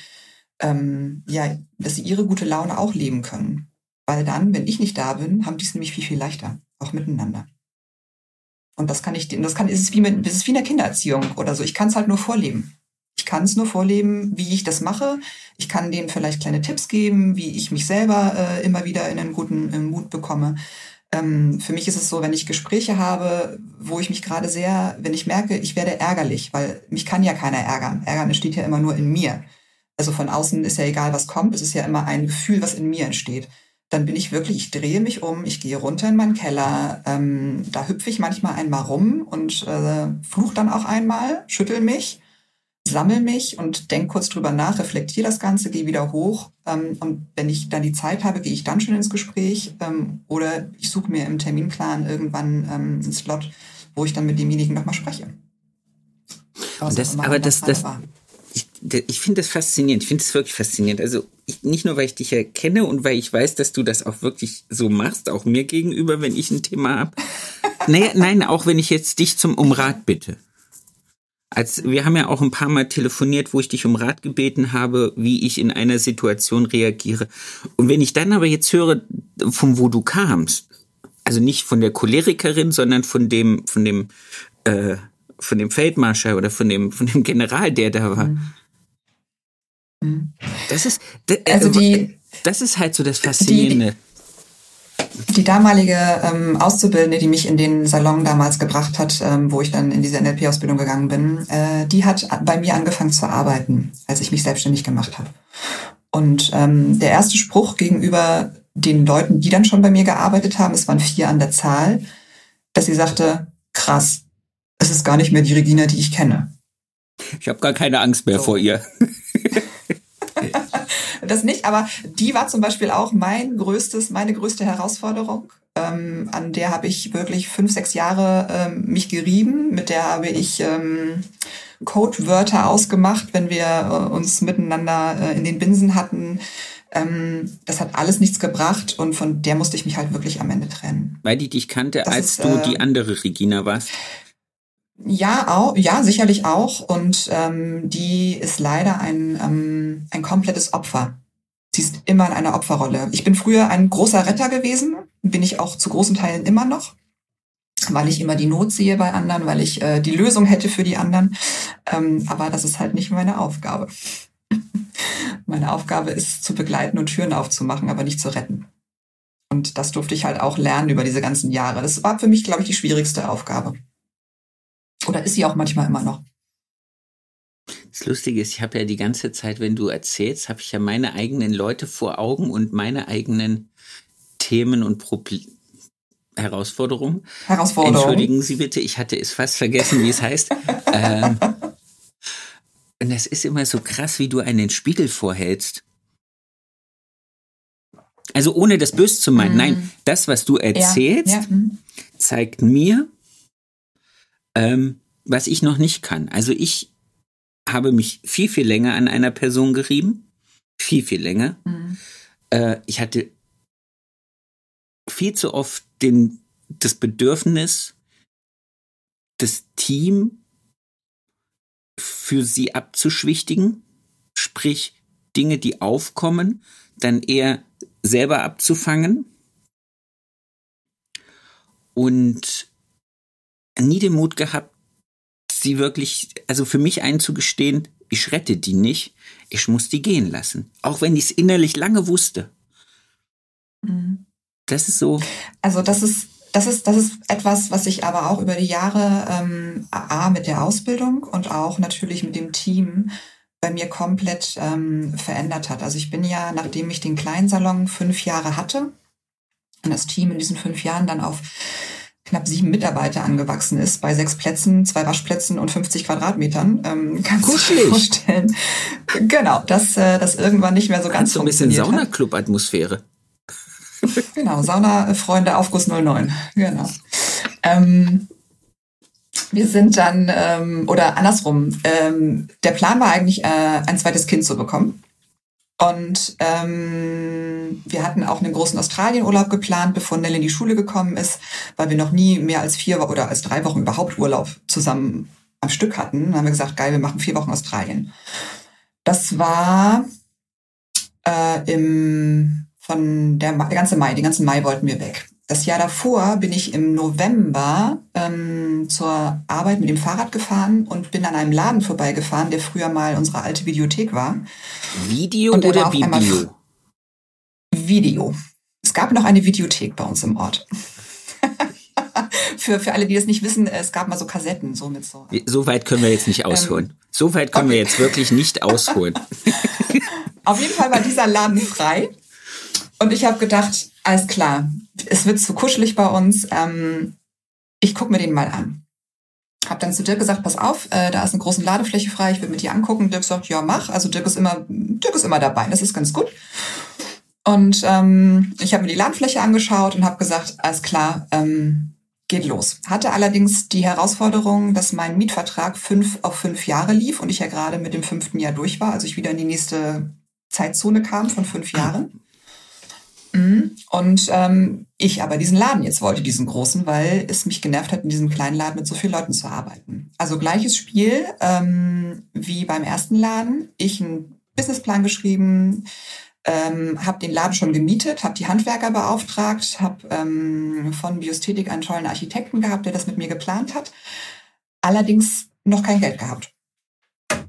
ähm, ja, dass sie ihre gute Laune auch leben können. Weil dann, wenn ich nicht da bin, haben die es nämlich viel, viel leichter, auch miteinander. Und das kann ich, das kann, ist es wie mit, ist wie in der Kindererziehung oder so. Ich kann es halt nur vorleben. Ich kann es nur vorleben, wie ich das mache. Ich kann denen vielleicht kleine Tipps geben, wie ich mich selber äh, immer wieder in einen guten äh, Mut bekomme. Ähm, für mich ist es so, wenn ich Gespräche habe, wo ich mich gerade sehr, wenn ich merke, ich werde ärgerlich, weil mich kann ja keiner ärgern. Ärgern steht ja immer nur in mir. Also von außen ist ja egal, was kommt. Es ist ja immer ein Gefühl, was in mir entsteht. Dann bin ich wirklich, ich drehe mich um, ich gehe runter in meinen Keller, ähm, da hüpfe ich manchmal einmal rum und äh, fluch dann auch einmal, schüttel mich sammel mich und denk kurz drüber nach, reflektiere das Ganze, gehe wieder hoch. Ähm, und wenn ich dann die Zeit habe, gehe ich dann schon ins Gespräch ähm, oder ich suche mir im Terminplan irgendwann ähm, einen Slot, wo ich dann mit demjenigen nochmal spreche. Das, aber das, das, ich, ich finde das faszinierend. Ich finde es wirklich faszinierend. Also ich, nicht nur, weil ich dich erkenne und weil ich weiß, dass du das auch wirklich so machst, auch mir gegenüber, wenn ich ein Thema habe. nee, nein, auch wenn ich jetzt dich zum um Rat bitte. Als, wir haben ja auch ein paar Mal telefoniert, wo ich dich um Rat gebeten habe, wie ich in einer Situation reagiere. Und wenn ich dann aber jetzt höre, von wo du kamst, also nicht von der Cholerikerin, sondern von dem, von dem, äh, von dem Feldmarschall oder von dem, von dem General, der da war. Mhm. Das ist, das, also die, das ist halt so das Faszinierende. Die, die damalige ähm, Auszubildende, die mich in den Salon damals gebracht hat, ähm, wo ich dann in diese NLP-Ausbildung gegangen bin, äh, die hat bei mir angefangen zu arbeiten, als ich mich selbstständig gemacht habe. Und ähm, der erste Spruch gegenüber den Leuten, die dann schon bei mir gearbeitet haben, es waren vier an der Zahl, dass sie sagte, krass, es ist gar nicht mehr die Regina, die ich kenne. Ich habe gar keine Angst mehr so. vor ihr. das nicht, aber die war zum Beispiel auch mein größtes, meine größte Herausforderung. Ähm, an der habe ich wirklich fünf, sechs Jahre ähm, mich gerieben. Mit der habe ich ähm, Codewörter ausgemacht, wenn wir äh, uns miteinander äh, in den Binsen hatten. Ähm, das hat alles nichts gebracht und von der musste ich mich halt wirklich am Ende trennen. Weil die dich kannte, das als ist, du äh, die andere Regina warst? Ja, auch, ja, sicherlich auch. Und ähm, die ist leider ein, ähm, ein komplettes Opfer. Sie ist immer in einer Opferrolle. Ich bin früher ein großer Retter gewesen, bin ich auch zu großen Teilen immer noch, weil ich immer die Not sehe bei anderen, weil ich äh, die Lösung hätte für die anderen. Ähm, aber das ist halt nicht meine Aufgabe. meine Aufgabe ist zu begleiten und Türen aufzumachen, aber nicht zu retten. Und das durfte ich halt auch lernen über diese ganzen Jahre. Das war für mich, glaube ich, die schwierigste Aufgabe. Oder ist sie auch manchmal immer noch? Das Lustige ist, ich habe ja die ganze Zeit, wenn du erzählst, habe ich ja meine eigenen Leute vor Augen und meine eigenen Themen und Probleme. Herausforderungen. Herausforderungen. Entschuldigen Sie bitte, ich hatte es fast vergessen, wie es heißt. ähm, und das ist immer so krass, wie du einen Spiegel vorhältst. Also ohne das böse zu meinen. Mm. Nein, das, was du erzählst, ja, ja. Mm. zeigt mir, ähm, was ich noch nicht kann. Also ich habe mich viel, viel länger an einer Person gerieben. Viel, viel länger. Mhm. Äh, ich hatte viel zu oft den, das Bedürfnis, das Team für sie abzuschwichtigen, sprich Dinge, die aufkommen, dann eher selber abzufangen. Und nie den Mut gehabt, sie wirklich, also für mich einzugestehen, ich rette die nicht, ich muss die gehen lassen. Auch wenn ich es innerlich lange wusste. Mhm. Das ist so. Also das ist, das ist, das ist etwas, was sich aber auch über die Jahre ähm, A mit der Ausbildung und auch natürlich mit dem Team bei mir komplett ähm, verändert hat. Also ich bin ja, nachdem ich den kleinen Salon fünf Jahre hatte und das Team in diesen fünf Jahren dann auf knapp sieben Mitarbeiter angewachsen ist, bei sechs Plätzen, zwei Waschplätzen und 50 Quadratmetern. Ähm, kannst du dir vorstellen. Genau, dass äh, das irgendwann nicht mehr so ganz so ein bisschen Saunaclub-Atmosphäre. Genau, Sauna-Freunde Aufguss 09. Genau. Ähm, wir sind dann, ähm, oder andersrum, ähm, der Plan war eigentlich, äh, ein zweites Kind zu bekommen. Und ähm, wir hatten auch einen großen Australienurlaub geplant, bevor Nell in die Schule gekommen ist, weil wir noch nie mehr als vier oder als drei Wochen überhaupt Urlaub zusammen am Stück hatten. Dann haben wir gesagt, geil, wir machen vier Wochen Australien. Das war äh, im von der, der ganze Mai, den ganzen Mai wollten wir weg. Das Jahr davor bin ich im November ähm, zur Arbeit mit dem Fahrrad gefahren und bin an einem Laden vorbeigefahren, der früher mal unsere alte Videothek war. Video oder Video? Video. Es gab noch eine Videothek bei uns im Ort. für, für alle, die das nicht wissen, es gab mal so Kassetten, so mit so. So weit können wir jetzt nicht ähm, ausholen. Ähm, so weit können okay. wir jetzt wirklich nicht ausholen. Auf jeden Fall war dieser Laden frei. Und ich habe gedacht, alles klar, es wird zu kuschelig bei uns. Ähm, ich gucke mir den mal an. Hab dann zu Dirk gesagt, pass auf, äh, da ist eine große Ladefläche frei, ich will mit dir angucken. Dirk sagt, ja, mach. Also Dirk ist immer, Dirk ist immer dabei, das ist ganz gut. Und ähm, ich habe mir die Ladefläche angeschaut und habe gesagt, alles klar, ähm, geht los. Hatte allerdings die Herausforderung, dass mein Mietvertrag fünf auf fünf Jahre lief und ich ja gerade mit dem fünften Jahr durch war, also ich wieder in die nächste Zeitzone kam von fünf Jahren. Mhm. Und ähm, ich aber diesen Laden jetzt wollte, diesen großen, weil es mich genervt hat, in diesem kleinen Laden mit so vielen Leuten zu arbeiten. Also gleiches Spiel ähm, wie beim ersten Laden. Ich einen Businessplan geschrieben, ähm, habe den Laden schon gemietet, habe die Handwerker beauftragt, habe ähm, von Biosthetik einen tollen Architekten gehabt, der das mit mir geplant hat. Allerdings noch kein Geld gehabt.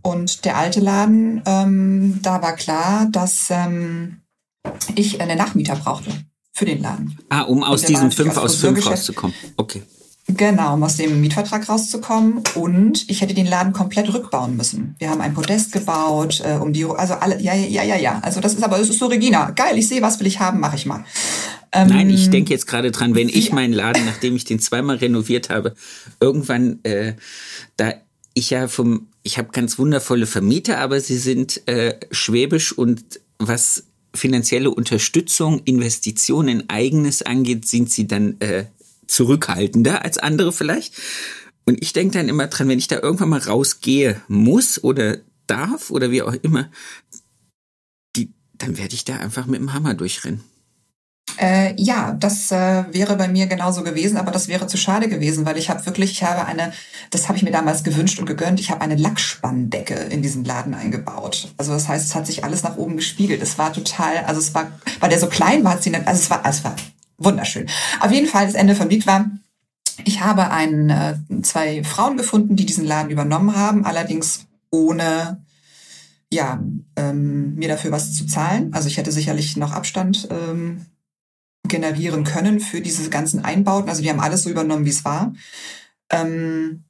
Und der alte Laden, ähm, da war klar, dass ähm, ich eine Nachmieter brauchte für den Laden. Ah, um aus diesen fünf aus fünf rauszukommen. Okay. Genau, um aus dem Mietvertrag rauszukommen. Und ich hätte den Laden komplett rückbauen müssen. Wir haben ein Podest gebaut, äh, um die, also alle, ja, ja, ja, ja. Also das ist aber, das ist so Regina. Geil, ich sehe, was will ich haben, mache ich mal. Ähm, Nein, ich denke jetzt gerade dran, wenn ich meinen Laden, nachdem ich den zweimal renoviert habe, irgendwann, äh, da ich ja vom, ich habe ganz wundervolle Vermieter, aber sie sind äh, schwäbisch und was finanzielle Unterstützung, Investitionen in eigenes angeht, sind sie dann äh, zurückhaltender als andere vielleicht. Und ich denke dann immer dran, wenn ich da irgendwann mal rausgehe muss oder darf oder wie auch immer, die, dann werde ich da einfach mit dem Hammer durchrennen. Äh, ja, das äh, wäre bei mir genauso gewesen, aber das wäre zu schade gewesen, weil ich habe wirklich, ich habe eine, das habe ich mir damals gewünscht und gegönnt, ich habe eine Lackspanndecke in diesen Laden eingebaut. Also das heißt, es hat sich alles nach oben gespiegelt. Es war total, also es war, weil der so klein war, hat sie also es war, es war wunderschön. Auf jeden Fall, das Ende vom Lied war, ich habe ein, äh, zwei Frauen gefunden, die diesen Laden übernommen haben, allerdings ohne ja, ähm, mir dafür was zu zahlen. Also ich hätte sicherlich noch Abstand ähm, generieren können für diese ganzen Einbauten. Also die haben alles so übernommen, wie es war. Ähm,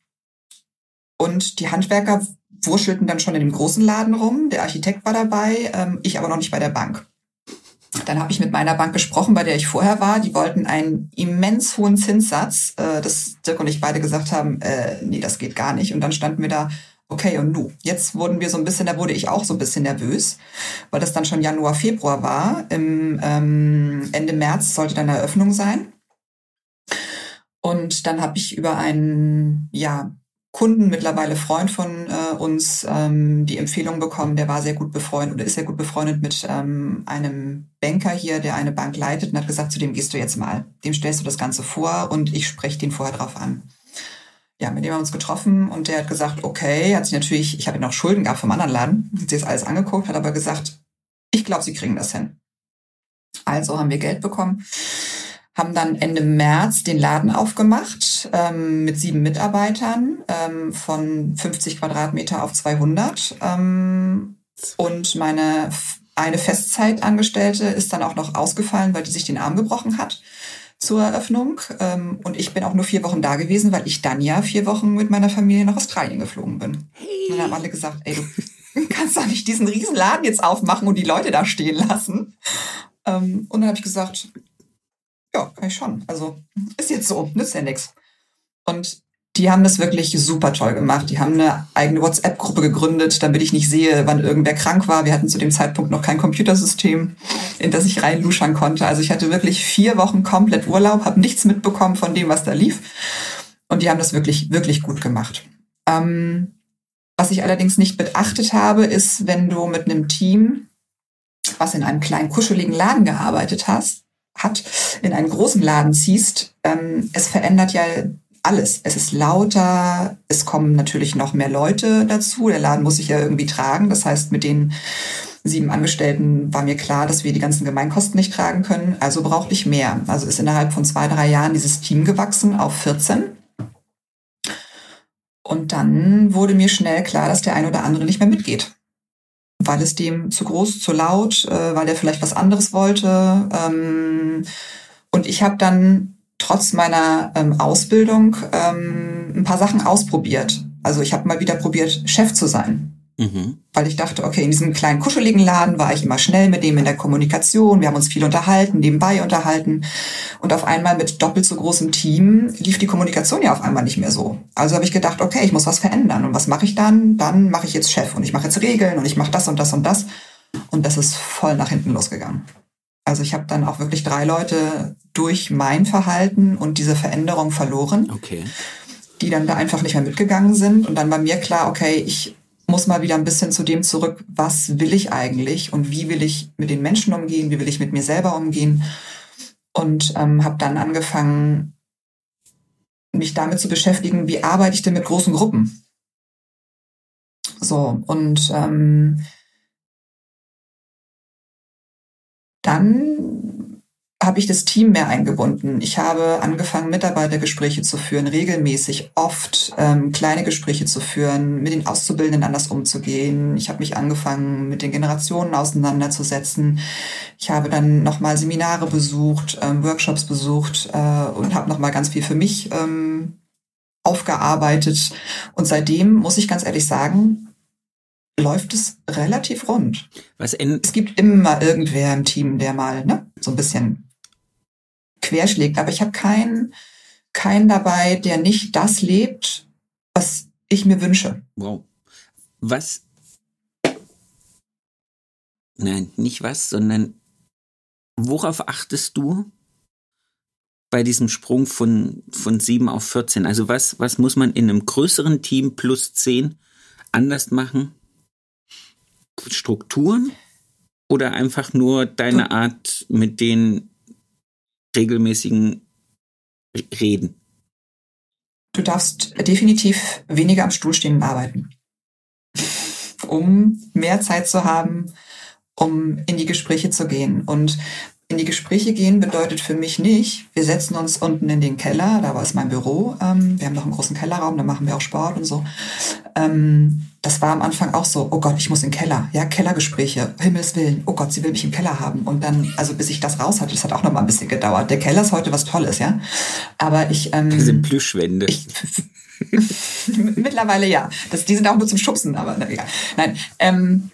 und die Handwerker wurschelten dann schon in dem großen Laden rum. Der Architekt war dabei, ähm, ich aber noch nicht bei der Bank. Dann habe ich mit meiner Bank gesprochen, bei der ich vorher war. Die wollten einen immens hohen Zinssatz, äh, dass Dirk und ich beide gesagt haben, äh, nee, das geht gar nicht. Und dann standen wir da, okay, und nu. Jetzt wurden wir so ein bisschen, da wurde ich auch so ein bisschen nervös, weil das dann schon Januar, Februar war. Im ähm, Ende März sollte dann Eröffnung sein. Und dann habe ich über einen, ja, Kunden, mittlerweile Freund von äh, uns, ähm, die Empfehlung bekommen, der war sehr gut befreundet oder ist sehr gut befreundet mit ähm, einem Banker hier, der eine Bank leitet und hat gesagt, zu dem gehst du jetzt mal. Dem stellst du das Ganze vor und ich spreche den vorher drauf an. Ja, mit dem haben wir uns getroffen und der hat gesagt, okay, hat sich natürlich, ich habe ihn auch Schulden gehabt vom anderen Laden, hat sich das alles angeguckt, hat aber gesagt, ich glaube, sie kriegen das hin. Also haben wir Geld bekommen haben dann Ende März den Laden aufgemacht ähm, mit sieben Mitarbeitern ähm, von 50 Quadratmeter auf 200. Ähm, und meine eine Festzeitangestellte ist dann auch noch ausgefallen, weil die sich den Arm gebrochen hat zur Eröffnung. Ähm, und ich bin auch nur vier Wochen da gewesen, weil ich dann ja vier Wochen mit meiner Familie nach Australien geflogen bin. Und dann haben alle gesagt, ey, du kannst doch nicht diesen riesen Laden jetzt aufmachen und die Leute da stehen lassen. Ähm, und dann habe ich gesagt, ja, kann ich schon. Also ist jetzt so, nützt ja nichts. Und die haben das wirklich super toll gemacht. Die haben eine eigene WhatsApp-Gruppe gegründet, damit ich nicht sehe, wann irgendwer krank war. Wir hatten zu dem Zeitpunkt noch kein Computersystem, in das ich reinluschern konnte. Also ich hatte wirklich vier Wochen komplett Urlaub, habe nichts mitbekommen von dem, was da lief. Und die haben das wirklich, wirklich gut gemacht. Ähm, was ich allerdings nicht beachtet habe, ist, wenn du mit einem Team, was in einem kleinen kuscheligen Laden gearbeitet hast, hat, in einen großen Laden ziehst, ähm, es verändert ja alles. Es ist lauter, es kommen natürlich noch mehr Leute dazu. Der Laden muss sich ja irgendwie tragen. Das heißt, mit den sieben Angestellten war mir klar, dass wir die ganzen Gemeinkosten nicht tragen können. Also brauchte ich mehr. Also ist innerhalb von zwei, drei Jahren dieses Team gewachsen auf 14. Und dann wurde mir schnell klar, dass der ein oder andere nicht mehr mitgeht. Weil es dem zu groß, zu laut, äh, weil er vielleicht was anderes wollte. Ähm, und ich habe dann trotz meiner ähm, Ausbildung ähm, ein paar Sachen ausprobiert. Also ich habe mal wieder probiert, Chef zu sein. Mhm. Weil ich dachte, okay, in diesem kleinen kuscheligen Laden war ich immer schnell mit dem in der Kommunikation. Wir haben uns viel unterhalten, nebenbei unterhalten. Und auf einmal mit doppelt so großem Team lief die Kommunikation ja auf einmal nicht mehr so. Also habe ich gedacht, okay, ich muss was verändern. Und was mache ich dann? Dann mache ich jetzt Chef und ich mache jetzt Regeln und ich mache das und das und das. Und das ist voll nach hinten losgegangen. Also ich habe dann auch wirklich drei Leute durch mein Verhalten und diese Veränderung verloren. Okay. Die dann da einfach nicht mehr mitgegangen sind. Und dann war mir klar, okay, ich muss mal wieder ein bisschen zu dem zurück, was will ich eigentlich und wie will ich mit den Menschen umgehen, wie will ich mit mir selber umgehen. Und ähm, habe dann angefangen, mich damit zu beschäftigen, wie arbeite ich denn mit großen Gruppen. So, und ähm, dann habe ich das Team mehr eingebunden. Ich habe angefangen, Mitarbeitergespräche zu führen, regelmäßig, oft ähm, kleine Gespräche zu führen, mit den Auszubildenden anders umzugehen. Ich habe mich angefangen, mit den Generationen auseinanderzusetzen. Ich habe dann nochmal Seminare besucht, ähm, Workshops besucht äh, und habe nochmal ganz viel für mich ähm, aufgearbeitet. Und seitdem, muss ich ganz ehrlich sagen, läuft es relativ rund. Was es gibt immer irgendwer im Team, der mal ne, so ein bisschen querschlägt. Aber ich habe keinen keinen dabei, der nicht das lebt, was ich mir wünsche. Wow. Was? Nein, nicht was, sondern worauf achtest du bei diesem Sprung von, von 7 auf 14? Also was, was muss man in einem größeren Team plus 10 anders machen? Strukturen? Oder einfach nur deine Art, mit den regelmäßigen Reden? Du darfst definitiv weniger am Stuhl stehen und arbeiten, um mehr Zeit zu haben, um in die Gespräche zu gehen. Und in die Gespräche gehen bedeutet für mich nicht, wir setzen uns unten in den Keller, da war es mein Büro, ähm, wir haben noch einen großen Kellerraum, da machen wir auch Sport und so. Ähm, das war am Anfang auch so, oh Gott, ich muss in den Keller. Ja, Kellergespräche, Himmels Willen, oh Gott, sie will mich im Keller haben. Und dann, also bis ich das raus hatte, das hat auch noch mal ein bisschen gedauert. Der Keller ist heute was Tolles, ja. Aber ich... Ähm, sind Plüschwände. Ich, mittlerweile ja. Das, die sind auch nur zum Schubsen, aber na, egal. Nein, ähm,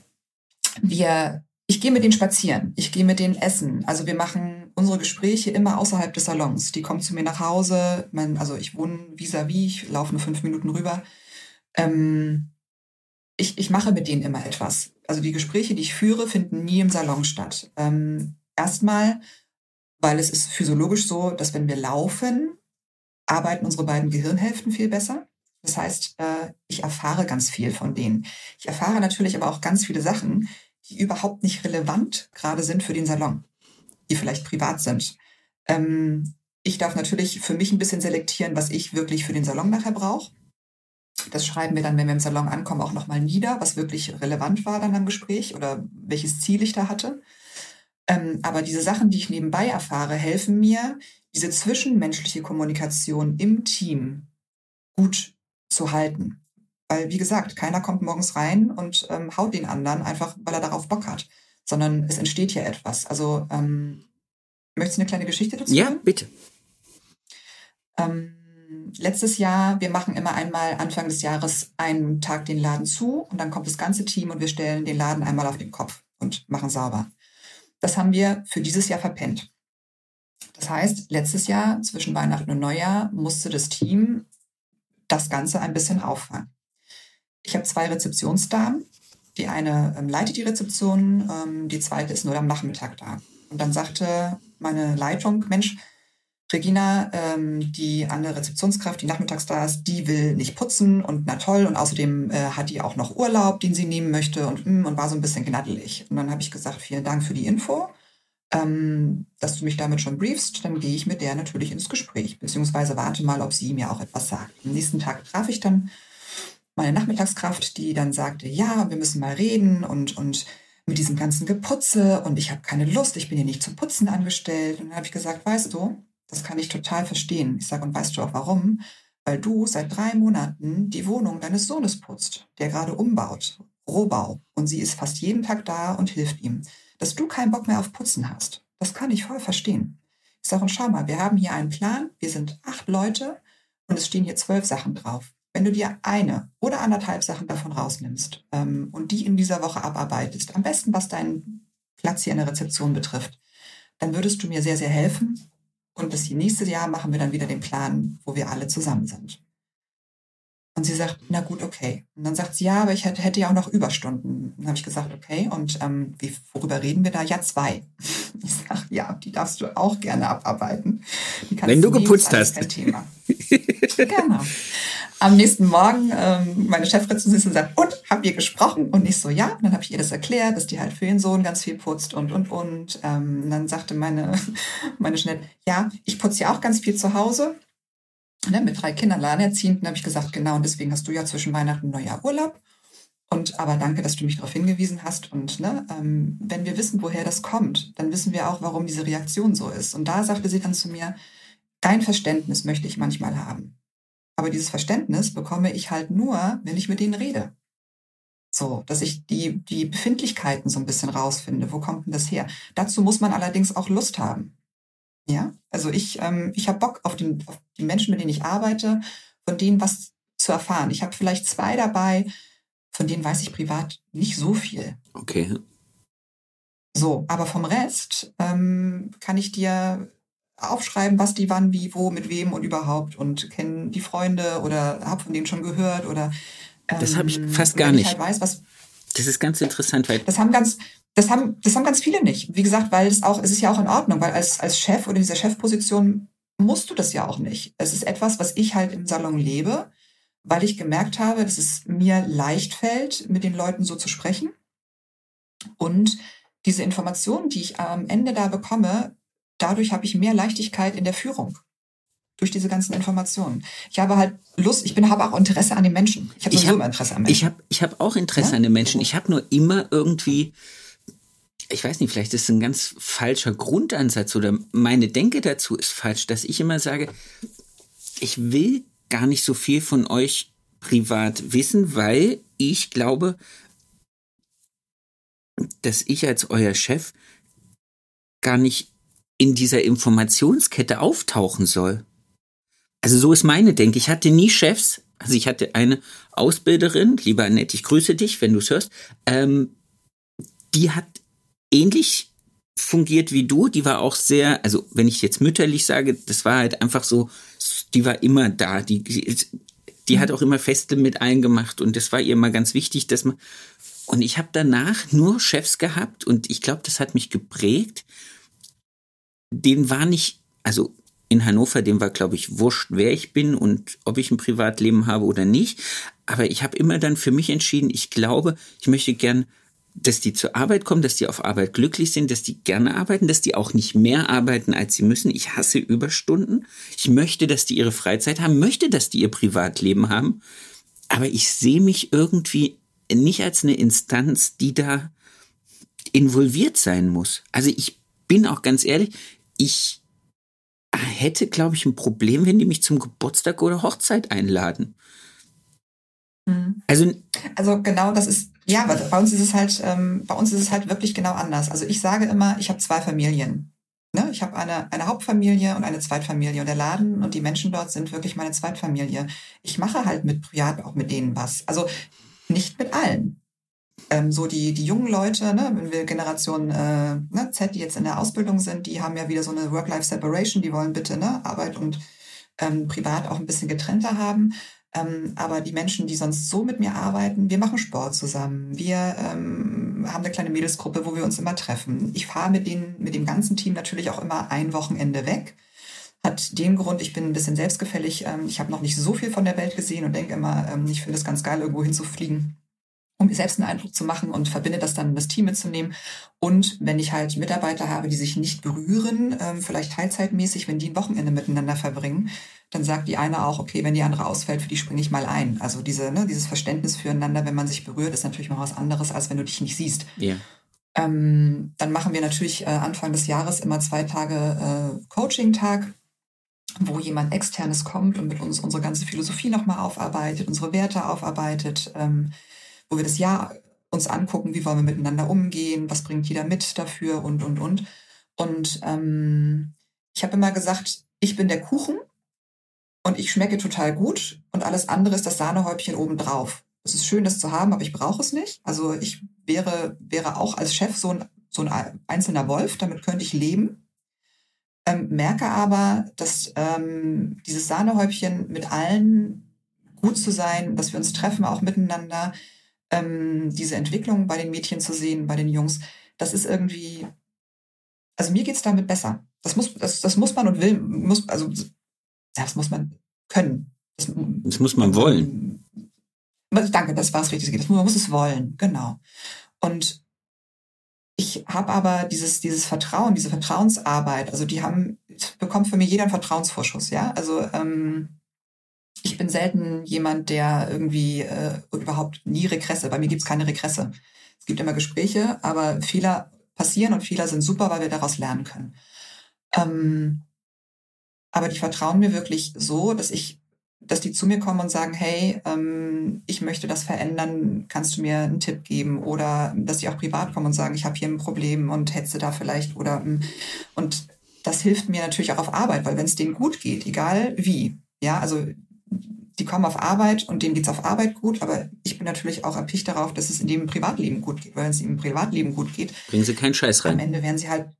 wir ich gehe mit denen spazieren, ich gehe mit denen essen. Also wir machen unsere Gespräche immer außerhalb des Salons. Die kommen zu mir nach Hause. Mein, also ich wohne vis-à-vis, -vis, ich laufe nur fünf Minuten rüber. Ähm, ich, ich mache mit denen immer etwas. Also die Gespräche, die ich führe, finden nie im Salon statt. Ähm, erstmal, weil es ist physiologisch so, dass wenn wir laufen, arbeiten unsere beiden Gehirnhälften viel besser. Das heißt, äh, ich erfahre ganz viel von denen. Ich erfahre natürlich aber auch ganz viele Sachen, die überhaupt nicht relevant gerade sind für den Salon, die vielleicht privat sind. Ähm, ich darf natürlich für mich ein bisschen selektieren, was ich wirklich für den Salon nachher brauche. Das schreiben wir dann, wenn wir im Salon ankommen, auch nochmal nieder, was wirklich relevant war dann am Gespräch oder welches Ziel ich da hatte. Ähm, aber diese Sachen, die ich nebenbei erfahre, helfen mir, diese zwischenmenschliche Kommunikation im Team gut zu halten. Weil, wie gesagt, keiner kommt morgens rein und ähm, haut den anderen einfach, weil er darauf Bock hat, sondern es entsteht hier etwas. Also, ähm, möchtest du eine kleine Geschichte dazu? Ja, bitte. Ähm, letztes Jahr, wir machen immer einmal Anfang des Jahres einen Tag den Laden zu und dann kommt das ganze Team und wir stellen den Laden einmal auf den Kopf und machen sauber. Das haben wir für dieses Jahr verpennt. Das heißt, letztes Jahr zwischen Weihnachten und Neujahr musste das Team das Ganze ein bisschen auffangen. Ich habe zwei Rezeptionsdamen. Die eine ähm, leitet die Rezeption, ähm, die zweite ist nur am Nachmittag da. Und dann sagte meine Leitung, Mensch, Regina, ähm, die andere Rezeptionskraft, die nachmittags da ist, die will nicht putzen und na toll und außerdem äh, hat die auch noch Urlaub, den sie nehmen möchte und, mm, und war so ein bisschen gnaddelig. Und dann habe ich gesagt, vielen Dank für die Info, ähm, dass du mich damit schon briefst, dann gehe ich mit der natürlich ins Gespräch, beziehungsweise warte mal, ob sie mir auch etwas sagt. Am nächsten Tag traf ich dann meine Nachmittagskraft, die dann sagte, ja, wir müssen mal reden und, und mit diesem ganzen Geputze und ich habe keine Lust, ich bin hier nicht zum Putzen angestellt. Und dann habe ich gesagt, weißt du, das kann ich total verstehen. Ich sage, und weißt du auch warum? Weil du seit drei Monaten die Wohnung deines Sohnes putzt, der gerade umbaut, Rohbau. Und sie ist fast jeden Tag da und hilft ihm. Dass du keinen Bock mehr auf Putzen hast, das kann ich voll verstehen. Ich sage, und schau mal, wir haben hier einen Plan, wir sind acht Leute und es stehen hier zwölf Sachen drauf. Wenn du dir eine oder anderthalb Sachen davon rausnimmst ähm, und die in dieser Woche abarbeitest, am besten was deinen Platz hier in der Rezeption betrifft, dann würdest du mir sehr, sehr helfen. Und das nächste Jahr machen wir dann wieder den Plan, wo wir alle zusammen sind. Und sie sagt, na gut, okay. Und dann sagt sie, ja, aber ich hätte, hätte ja auch noch Überstunden. Dann habe ich gesagt, okay, und ähm, wie, worüber reden wir da? Ja, zwei. Ich sage, ja, die darfst du auch gerne abarbeiten. Wenn du geputzt hast. Thema. genau. Am nächsten Morgen ähm, meine Chefrezensionistin sagt, und, habt ihr gesprochen? Und ich so, ja. Und dann habe ich ihr das erklärt, dass die halt für ihren Sohn ganz viel putzt und, und, und. Ähm, dann sagte meine, meine Jeanette, ja, ich putze ja auch ganz viel zu Hause ne, mit drei Kindern alleinerziehend. habe ich gesagt, genau, und deswegen hast du ja zwischen Weihnachten und Neujahr Urlaub. Und aber danke, dass du mich darauf hingewiesen hast. Und ne, ähm, wenn wir wissen, woher das kommt, dann wissen wir auch, warum diese Reaktion so ist. Und da sagte sie dann zu mir, dein Verständnis möchte ich manchmal haben. Aber dieses Verständnis bekomme ich halt nur, wenn ich mit denen rede. So, dass ich die, die Befindlichkeiten so ein bisschen rausfinde. Wo kommt denn das her? Dazu muss man allerdings auch Lust haben. Ja, also ich, ähm, ich habe Bock auf, den, auf die Menschen, mit denen ich arbeite, von denen was zu erfahren. Ich habe vielleicht zwei dabei, von denen weiß ich privat nicht so viel. Okay. So, aber vom Rest ähm, kann ich dir aufschreiben, was die wann, wie, wo, mit wem und überhaupt und kennen die Freunde oder habe von denen schon gehört oder ähm, das habe ich fast gar nicht. Halt weiß, was, das ist ganz interessant, weil das haben ganz das haben, das haben ganz viele nicht. Wie gesagt, weil es auch, es ist ja auch in Ordnung, weil als, als Chef oder in dieser Chefposition musst du das ja auch nicht. Es ist etwas, was ich halt im Salon lebe, weil ich gemerkt habe, dass es mir leicht fällt, mit den Leuten so zu sprechen. Und diese Informationen, die ich am Ende da bekomme, dadurch habe ich mehr Leichtigkeit in der Führung. Durch diese ganzen Informationen. Ich habe halt Lust, ich bin, habe auch Interesse an den Menschen. Ich habe hab, Interesse an Menschen. Ich habe ich hab auch Interesse ja? an den Menschen. Ich habe nur immer irgendwie ich weiß nicht, vielleicht ist es ein ganz falscher Grundansatz oder meine Denke dazu ist falsch, dass ich immer sage, ich will gar nicht so viel von euch privat wissen, weil ich glaube, dass ich als euer Chef gar nicht in dieser Informationskette auftauchen soll. Also so ist meine Denke. Ich hatte nie Chefs. Also ich hatte eine Ausbilderin, lieber Annette, ich grüße dich, wenn du es hörst. Ähm, die hat ähnlich fungiert wie du. Die war auch sehr, also wenn ich jetzt mütterlich sage, das war halt einfach so, die war immer da. Die, die, hat auch immer Feste mit allen gemacht und das war ihr immer ganz wichtig, dass man. Und ich habe danach nur Chefs gehabt und ich glaube, das hat mich geprägt. Den war nicht, also in Hannover, dem war, glaube ich, wurscht, wer ich bin und ob ich ein Privatleben habe oder nicht. Aber ich habe immer dann für mich entschieden, ich glaube, ich möchte gern dass die zur Arbeit kommen, dass die auf Arbeit glücklich sind, dass die gerne arbeiten, dass die auch nicht mehr arbeiten, als sie müssen. Ich hasse Überstunden. Ich möchte, dass die ihre Freizeit haben, möchte, dass die ihr Privatleben haben. Aber ich sehe mich irgendwie nicht als eine Instanz, die da involviert sein muss. Also ich bin auch ganz ehrlich, ich hätte, glaube ich, ein Problem, wenn die mich zum Geburtstag oder Hochzeit einladen. Mhm. Also, also genau, das ist ja, bei uns ist es halt, ähm, bei uns ist es halt wirklich genau anders. Also ich sage immer, ich habe zwei Familien. Ne? Ich habe eine, eine Hauptfamilie und eine Zweitfamilie. Und der Laden und die Menschen dort sind wirklich meine Zweitfamilie. Ich mache halt mit Privat auch mit denen was. Also nicht mit allen. Ähm, so die, die jungen Leute, ne, wenn wir Generation äh, ne, Z, die jetzt in der Ausbildung sind, die haben ja wieder so eine Work-Life-Separation, die wollen bitte ne, Arbeit und ähm, privat auch ein bisschen getrennter haben. Ähm, aber die Menschen, die sonst so mit mir arbeiten, wir machen Sport zusammen. Wir ähm, haben eine kleine Mädelsgruppe, wo wir uns immer treffen. Ich fahre mit, mit dem ganzen Team natürlich auch immer ein Wochenende weg. Hat den Grund, ich bin ein bisschen selbstgefällig. Ähm, ich habe noch nicht so viel von der Welt gesehen und denke immer, ähm, ich finde es ganz geil, irgendwo hinzufliegen um mir selbst einen Eindruck zu machen und verbinde das dann, das Team mitzunehmen. Und wenn ich halt Mitarbeiter habe, die sich nicht berühren, ähm, vielleicht teilzeitmäßig, wenn die ein Wochenende miteinander verbringen, dann sagt die eine auch, okay, wenn die andere ausfällt, für die springe ich mal ein. Also diese, ne, dieses Verständnis füreinander, wenn man sich berührt, ist natürlich mal was anderes, als wenn du dich nicht siehst. Yeah. Ähm, dann machen wir natürlich äh, Anfang des Jahres immer zwei Tage äh, Coaching-Tag, wo jemand externes kommt und mit uns unsere ganze Philosophie nochmal aufarbeitet, unsere Werte aufarbeitet, ähm, wo wir das Jahr uns angucken, wie wollen wir miteinander umgehen, was bringt jeder mit dafür und, und, und. Und ähm, ich habe immer gesagt, ich bin der Kuchen und ich schmecke total gut und alles andere ist das Sahnehäubchen obendrauf. Es ist schön, das zu haben, aber ich brauche es nicht. Also ich wäre, wäre auch als Chef so ein, so ein einzelner Wolf, damit könnte ich leben. Ähm, merke aber, dass ähm, dieses Sahnehäubchen mit allen gut zu sein, dass wir uns treffen, auch miteinander, ähm, diese Entwicklung bei den Mädchen zu sehen, bei den Jungs, das ist irgendwie, also mir geht's damit besser. Das muss, das, das muss man und will, muss, also das muss man können. Das, das muss man wollen. Danke, das war es richtig. Man muss es wollen, genau. Und ich habe aber dieses, dieses Vertrauen, diese Vertrauensarbeit, also die haben, bekommt für mich jeder einen Vertrauensvorschuss, ja. Also ähm, ich bin selten jemand, der irgendwie äh, überhaupt nie Regresse, bei mir gibt es keine Regresse. Es gibt immer Gespräche, aber Fehler passieren und Fehler sind super, weil wir daraus lernen können. Ähm, aber die vertrauen mir wirklich so, dass ich, dass die zu mir kommen und sagen, hey, ähm, ich möchte das verändern, kannst du mir einen Tipp geben? Oder dass sie auch privat kommen und sagen, ich habe hier ein Problem und hetze da vielleicht oder ähm, und das hilft mir natürlich auch auf Arbeit, weil wenn es denen gut geht, egal wie, ja, also die kommen auf Arbeit und denen geht's auf Arbeit gut, aber ich bin natürlich auch erpicht darauf, dass es in dem Privatleben gut geht, weil wenn es im Privatleben gut geht, bringen sie keinen Scheiß rein. Am Ende werden sie halt,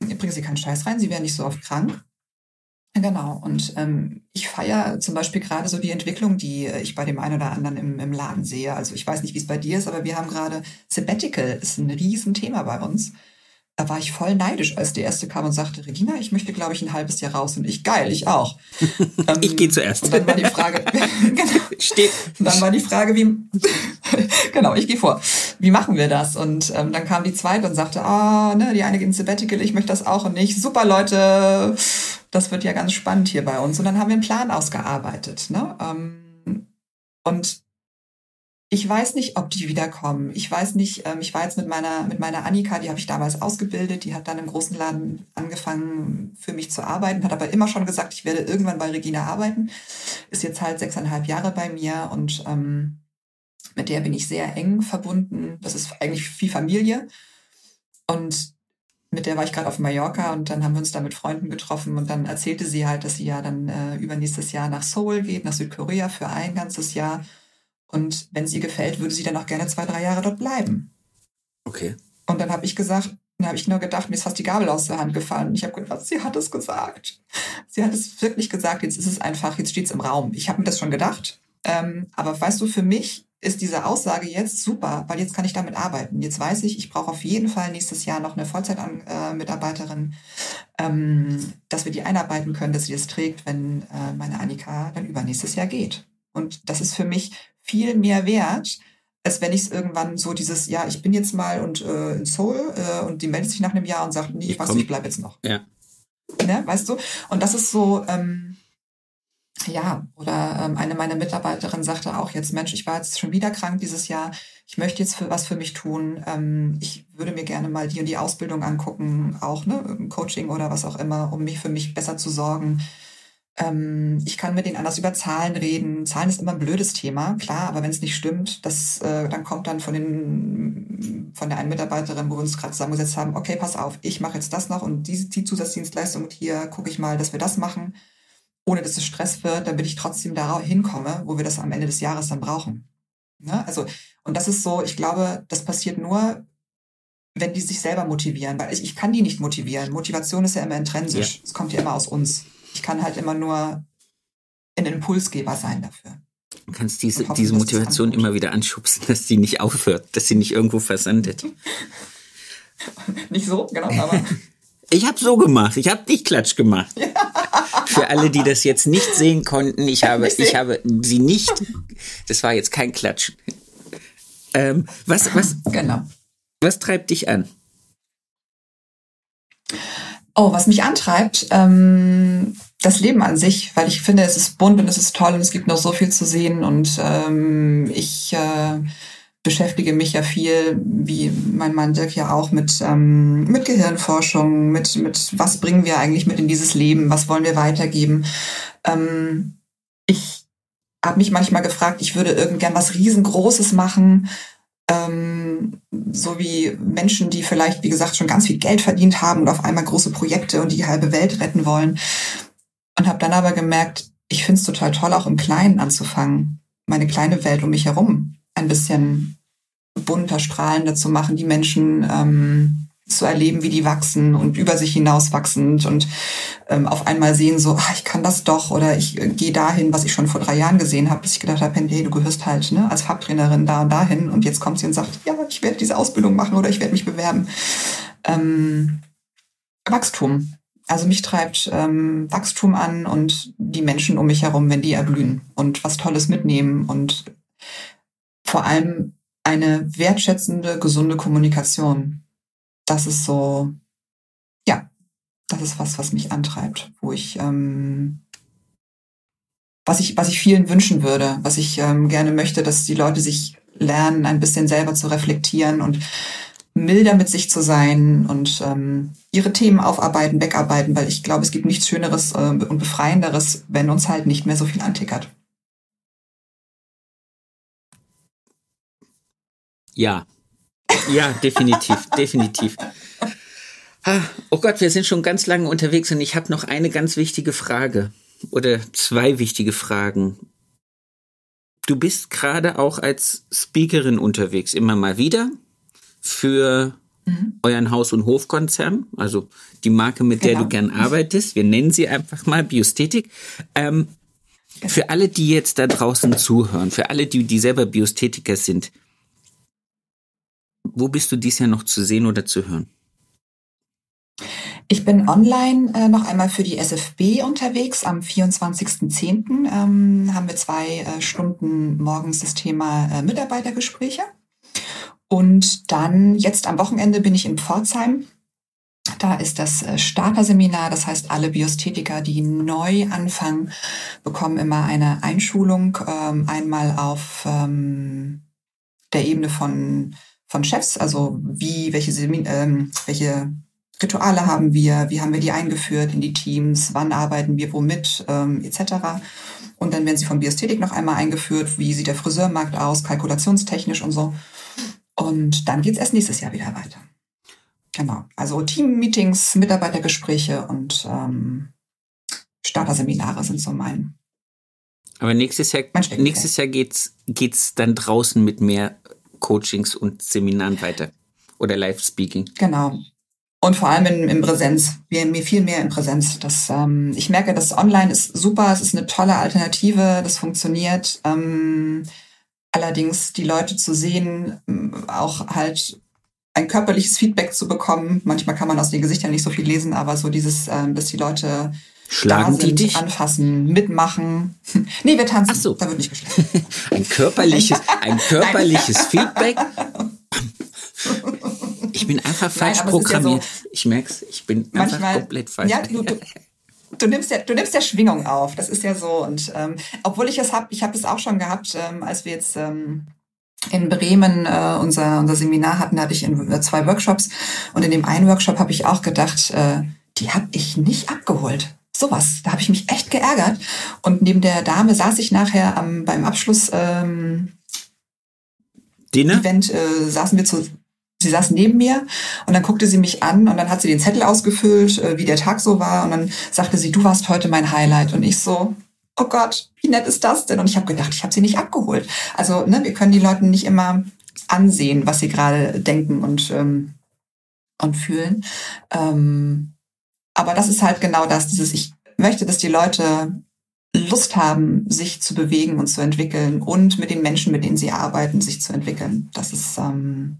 bringen sie keinen Scheiß rein, sie werden nicht so oft krank Genau. Und ähm, ich feiere zum Beispiel gerade so die Entwicklung, die ich bei dem einen oder anderen im, im Laden sehe. Also ich weiß nicht, wie es bei dir ist, aber wir haben gerade Sabbatical ist ein Riesenthema bei uns. Da war ich voll neidisch, als die erste kam und sagte, Regina, ich möchte, glaube ich, ein halbes Jahr raus. Und ich, geil, ich auch. ähm, ich gehe zuerst. Und dann war die Frage, genau, Steht. dann war die Frage, wie, genau, ich gehe vor. Wie machen wir das? Und ähm, dann kam die zweite und sagte, ah, oh, ne, die eine geht ins Sabbatical, ich möchte das auch und nicht. Super, Leute, das wird ja ganz spannend hier bei uns. Und dann haben wir einen Plan ausgearbeitet. Ne? Ähm, und ich weiß nicht, ob die wiederkommen. Ich weiß nicht, ähm, ich war jetzt mit meiner, mit meiner Annika, die habe ich damals ausgebildet, die hat dann im großen Laden angefangen für mich zu arbeiten, hat aber immer schon gesagt, ich werde irgendwann bei Regina arbeiten. Ist jetzt halt sechseinhalb Jahre bei mir und ähm, mit der bin ich sehr eng verbunden. Das ist eigentlich wie Familie. Und mit der war ich gerade auf Mallorca und dann haben wir uns da mit Freunden getroffen und dann erzählte sie halt, dass sie ja dann äh, übernächstes Jahr nach Seoul geht, nach Südkorea für ein ganzes Jahr. Und wenn sie gefällt, würde sie dann auch gerne zwei, drei Jahre dort bleiben. Okay. Und dann habe ich gesagt, dann habe ich nur gedacht, mir ist fast die Gabel aus der Hand gefallen. Ich habe gedacht, sie hat es gesagt. Sie hat es wirklich gesagt. Jetzt ist es einfach, jetzt steht es im Raum. Ich habe mir das schon gedacht. Ähm, aber weißt du, für mich ist diese Aussage jetzt super, weil jetzt kann ich damit arbeiten. Jetzt weiß ich, ich brauche auf jeden Fall nächstes Jahr noch eine Vollzeitmitarbeiterin, ähm, dass wir die einarbeiten können, dass sie das trägt, wenn äh, meine Annika dann übernächstes Jahr geht. Und das ist für mich viel mehr wert, als wenn ich es irgendwann so dieses, ja, ich bin jetzt mal und äh, in Seoul äh, und die meldet sich nach einem Jahr und sagt, nee, ich, weiß nicht, ich bleibe jetzt noch. Ja. Ne, weißt du? Und das ist so, ähm, ja, oder ähm, eine meiner Mitarbeiterinnen sagte auch jetzt, Mensch, ich war jetzt schon wieder krank dieses Jahr, ich möchte jetzt für, was für mich tun, ähm, ich würde mir gerne mal die und die Ausbildung angucken, auch ne, Coaching oder was auch immer, um mich für mich besser zu sorgen. Ähm, ich kann mit denen anders über Zahlen reden. Zahlen ist immer ein blödes Thema, klar, aber wenn es nicht stimmt, das, äh, dann kommt dann von den von der einen Mitarbeiterin, wo wir uns gerade zusammengesetzt haben, okay, pass auf, ich mache jetzt das noch und diese die Zusatzdienstleistung hier gucke ich mal, dass wir das machen ohne dass es Stress wird, damit ich trotzdem da hinkomme, wo wir das am Ende des Jahres dann brauchen. Ne? Also, und das ist so, ich glaube, das passiert nur, wenn die sich selber motivieren, weil ich, ich kann die nicht motivieren. Motivation ist ja immer intrinsisch. Es ja. kommt ja immer aus uns. Ich kann halt immer nur ein Impulsgeber sein dafür. Du kannst diese, hoffen, diese Motivation immer wieder anschubsen, dass sie nicht aufhört, dass sie nicht irgendwo versandet. nicht so, genau, aber. Ich habe so gemacht. Ich habe nicht Klatsch gemacht. Für alle, die das jetzt nicht sehen konnten, ich habe, ich habe sie nicht. Das war jetzt kein Klatsch. Ähm, was, was, genau. was treibt dich an? Oh, was mich antreibt, ähm, das Leben an sich, weil ich finde, es ist bunt und es ist toll und es gibt noch so viel zu sehen und ähm, ich äh, beschäftige mich ja viel, wie mein Mann Dirk ja auch, mit, ähm, mit Gehirnforschung, mit, mit was bringen wir eigentlich mit in dieses Leben, was wollen wir weitergeben. Ähm, ich habe mich manchmal gefragt, ich würde irgend was riesengroßes machen, ähm, so wie Menschen, die vielleicht, wie gesagt, schon ganz viel Geld verdient haben und auf einmal große Projekte und die halbe Welt retten wollen. Und habe dann aber gemerkt, ich finde es total toll, auch im Kleinen anzufangen, meine kleine Welt um mich herum ein bisschen bunter, strahlender zu machen, die Menschen ähm, zu erleben, wie die wachsen und über sich hinaus wachsend und ähm, auf einmal sehen so, ach, ich kann das doch oder ich äh, gehe dahin, was ich schon vor drei Jahren gesehen habe, bis ich gedacht habe, hey, du gehörst halt ne, als Farbtrainerin da und dahin und jetzt kommt sie und sagt, ja, ich werde diese Ausbildung machen oder ich werde mich bewerben. Ähm, Wachstum. Also mich treibt ähm, Wachstum an und die Menschen um mich herum, wenn die erblühen und was Tolles mitnehmen und vor allem eine wertschätzende, gesunde Kommunikation. Das ist so, ja, das ist was, was mich antreibt, wo ich, ähm, was ich, was ich vielen wünschen würde, was ich ähm, gerne möchte, dass die Leute sich lernen, ein bisschen selber zu reflektieren und milder mit sich zu sein und ähm, ihre Themen aufarbeiten, wegarbeiten, weil ich glaube, es gibt nichts Schöneres äh, und Befreienderes, wenn uns halt nicht mehr so viel antickert. Ja. Ja, definitiv, definitiv. Oh Gott, wir sind schon ganz lange unterwegs und ich habe noch eine ganz wichtige Frage oder zwei wichtige Fragen. Du bist gerade auch als Speakerin unterwegs, immer mal wieder für mhm. euren Haus- und Hofkonzern, also die Marke, mit genau. der du gern arbeitest. Wir nennen sie einfach mal Biosthetik. Ähm, genau. Für alle, die jetzt da draußen zuhören, für alle, die, die selber Biosthetiker sind, wo bist du dies Jahr noch zu sehen oder zu hören? Ich bin online äh, noch einmal für die SFB unterwegs. Am 24.10. Ähm, haben wir zwei äh, Stunden morgens das Thema äh, Mitarbeitergespräche. Und dann jetzt am Wochenende bin ich in Pforzheim. Da ist das äh, Starterseminar, das heißt, alle Biosthetiker, die neu anfangen, bekommen immer eine Einschulung, ähm, einmal auf ähm, der Ebene von von Chefs, also wie, welche, ähm, welche Rituale haben wir, wie haben wir die eingeführt in die Teams, wann arbeiten wir womit, ähm, etc. Und dann werden sie von Biästhetik noch einmal eingeführt, wie sieht der Friseurmarkt aus, kalkulationstechnisch und so. Und dann geht's erst nächstes Jahr wieder weiter. Genau. Also Team-Meetings, Mitarbeitergespräche und ähm, Starterseminare sind so mein. Aber nächstes Jahr, nächstes Jahr geht's, geht's dann draußen mit mehr Coachings und Seminaren weiter oder Live-Speaking. Genau. Und vor allem in, in Präsenz. Wir, mir viel mehr in Präsenz. Das, ähm, ich merke, das Online ist super, es ist eine tolle Alternative, das funktioniert. Ähm, allerdings die Leute zu sehen, ähm, auch halt ein körperliches Feedback zu bekommen. Manchmal kann man aus den Gesichtern nicht so viel lesen, aber so dieses, ähm, dass die Leute Schlagen sind, die dich? Anfassen, mitmachen. nee, wir tanzen. Ach so. Da wird nicht geschlagen. ein körperliches, ein körperliches Feedback. Ich bin einfach falsch Nein, programmiert. Ja so, ich merk's, ich bin manchmal, einfach komplett falsch. Ja, du, du, du, nimmst ja, du nimmst ja Schwingung auf. Das ist ja so. Und ähm, obwohl ich es habe, ich habe es auch schon gehabt, ähm, als wir jetzt ähm, in Bremen äh, unser, unser Seminar hatten, hatte ich in, äh, zwei Workshops. Und in dem einen Workshop habe ich auch gedacht, äh, die habe ich nicht abgeholt. Sowas, da habe ich mich echt geärgert. Und neben der Dame saß ich nachher am, beim Abschluss ähm, Dinner? Event, äh, saßen wir zu, sie saß neben mir und dann guckte sie mich an und dann hat sie den Zettel ausgefüllt, äh, wie der Tag so war und dann sagte sie, du warst heute mein Highlight und ich so, oh Gott, wie nett ist das denn? Und ich habe gedacht, ich habe sie nicht abgeholt. Also ne, wir können die Leute nicht immer ansehen, was sie gerade denken und ähm, und fühlen. Ähm, aber das ist halt genau das, dieses, ich möchte, dass die Leute Lust haben, sich zu bewegen und zu entwickeln und mit den Menschen, mit denen sie arbeiten, sich zu entwickeln. Das ist, ähm,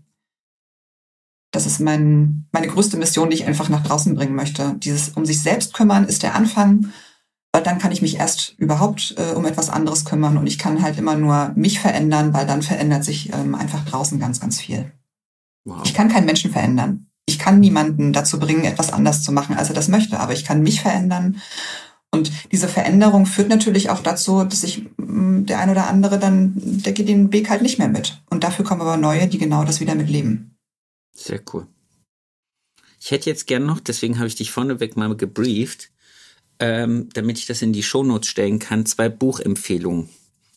das ist mein, meine größte Mission, die ich einfach nach draußen bringen möchte. Dieses um sich selbst kümmern ist der Anfang, weil dann kann ich mich erst überhaupt äh, um etwas anderes kümmern und ich kann halt immer nur mich verändern, weil dann verändert sich ähm, einfach draußen ganz, ganz viel. Wow. Ich kann keinen Menschen verändern ich kann niemanden dazu bringen, etwas anders zu machen, als er das möchte, aber ich kann mich verändern Und diese Veränderung führt natürlich auch dazu, dass sich mm, der ein oder andere dann, der geht den Weg halt nicht mehr mit. Und dafür kommen aber neue, die genau das wieder mitleben. Sehr cool. Ich hätte jetzt gern noch, deswegen habe ich dich vorneweg mal gebrieft, ähm, damit ich das in die Shownotes stellen kann, zwei Buchempfehlungen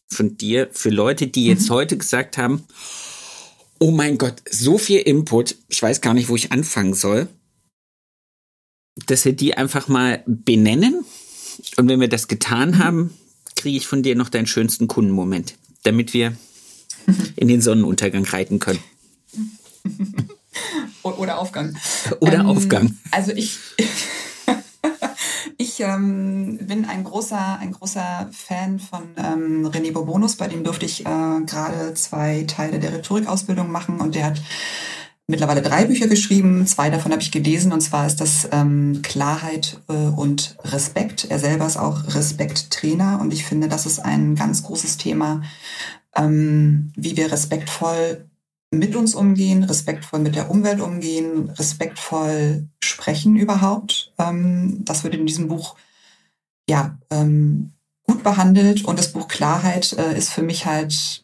von dir für Leute, die jetzt mhm. heute gesagt haben, oh mein Gott, so viel Input, ich weiß gar nicht, wo ich anfangen soll, dass wir die einfach mal benennen. Und wenn wir das getan mhm. haben, kriege ich von dir noch deinen schönsten Kundenmoment, damit wir in den Sonnenuntergang reiten können. Oder Aufgang. Oder ähm, Aufgang. Also ich, ich ähm, bin ein großer, ein großer Fan von ähm, René Bobonus, bei dem durfte ich äh, gerade zwei Teile der Rhetorikausbildung machen und der hat mittlerweile drei Bücher geschrieben, zwei davon habe ich gelesen und zwar ist das ähm, Klarheit äh, und Respekt. Er selber ist auch Respekttrainer und ich finde, das ist ein ganz großes Thema, ähm, wie wir respektvoll mit uns umgehen, respektvoll mit der Umwelt umgehen, respektvoll sprechen überhaupt. Ähm, das wird in diesem Buch ja ähm, gut behandelt und das Buch Klarheit äh, ist für mich halt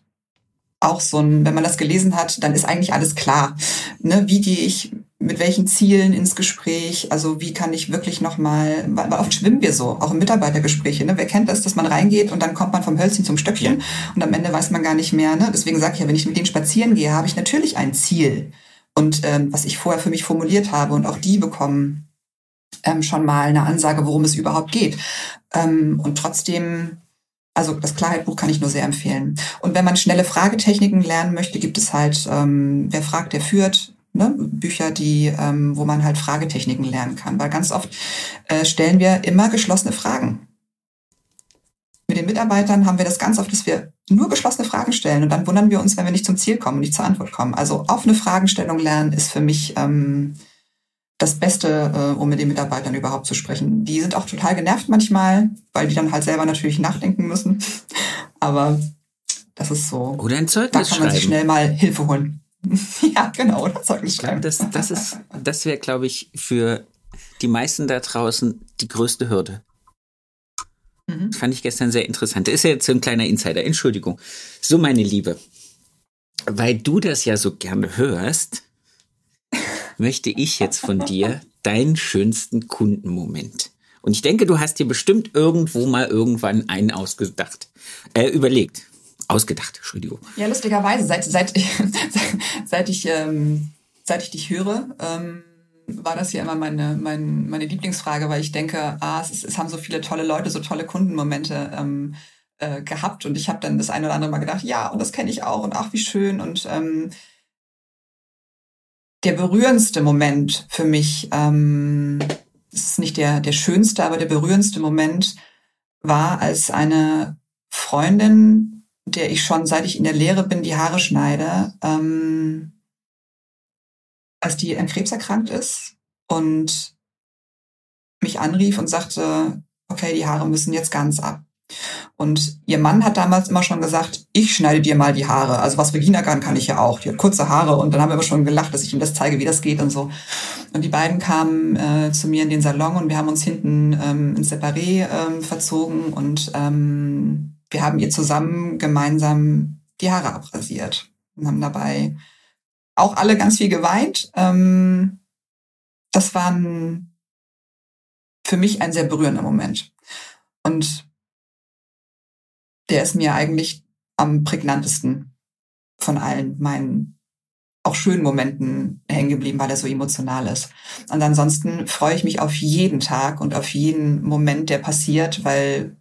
auch so ein, wenn man das gelesen hat, dann ist eigentlich alles klar. Ne? Wie gehe ich mit welchen Zielen ins Gespräch? Also wie kann ich wirklich nochmal, weil oft schwimmen wir so, auch im Mitarbeitergespräche. Ne? Wer kennt das, dass man reingeht und dann kommt man vom Hölzchen zum Stöckchen und am Ende weiß man gar nicht mehr. Ne? Deswegen sage ich ja, wenn ich mit denen spazieren gehe, habe ich natürlich ein Ziel. Und ähm, was ich vorher für mich formuliert habe und auch die bekommen ähm, schon mal eine Ansage, worum es überhaupt geht. Ähm, und trotzdem also das Klarheitbuch kann ich nur sehr empfehlen. Und wenn man schnelle Fragetechniken lernen möchte, gibt es halt, ähm, wer fragt, der führt, ne? Bücher, die, ähm, wo man halt Fragetechniken lernen kann. Weil ganz oft äh, stellen wir immer geschlossene Fragen. Mit den Mitarbeitern haben wir das ganz oft, dass wir nur geschlossene Fragen stellen und dann wundern wir uns, wenn wir nicht zum Ziel kommen, nicht zur Antwort kommen. Also offene Fragenstellung lernen ist für mich ähm, das Beste, äh, um mit den Mitarbeitern überhaupt zu sprechen. Die sind auch total genervt manchmal, weil die dann halt selber natürlich nachdenken müssen. Aber das ist so. Oder ein Zeugnis Da kann man sich schnell mal Hilfe holen. ja, genau, oder Zeugnis schreiben. Das, das ist, das wäre, glaube ich, für die meisten da draußen die größte Hürde. Mhm. Das fand ich gestern sehr interessant. Das ist ja jetzt so ein kleiner Insider. Entschuldigung. So, meine Liebe. Weil du das ja so gerne hörst, möchte ich jetzt von dir deinen schönsten Kundenmoment. Und ich denke, du hast dir bestimmt irgendwo mal irgendwann einen ausgedacht, äh, überlegt. Ausgedacht, Entschuldigung. Ja, lustigerweise, seit, seit, seit, ich, ähm, seit ich dich höre, ähm, war das ja immer meine, meine, meine Lieblingsfrage, weil ich denke, ah, es, es haben so viele tolle Leute, so tolle Kundenmomente ähm, äh, gehabt. Und ich habe dann das eine oder andere Mal gedacht, ja, und das kenne ich auch und ach, wie schön. Und ähm, der berührendste Moment für mich, ähm, ist nicht der, der schönste, aber der berührendste Moment war, als eine Freundin, der ich schon seit ich in der Lehre bin, die Haare schneide, ähm, als die an Krebs erkrankt ist und mich anrief und sagte, okay, die Haare müssen jetzt ganz ab. Und ihr Mann hat damals immer schon gesagt, ich schneide dir mal die Haare. Also was Regina kann, kann ich ja auch. Die hat kurze Haare und dann haben wir aber schon gelacht, dass ich ihm das zeige, wie das geht und so. Und die beiden kamen äh, zu mir in den Salon und wir haben uns hinten ähm, ins Separé ähm, verzogen und ähm, wir haben ihr zusammen gemeinsam die Haare abrasiert und haben dabei auch alle ganz viel geweint. Ähm, das war ein, für mich ein sehr berührender Moment. Und der ist mir eigentlich am prägnantesten von allen meinen auch schönen Momenten hängen geblieben, weil er so emotional ist. Und ansonsten freue ich mich auf jeden Tag und auf jeden Moment, der passiert, weil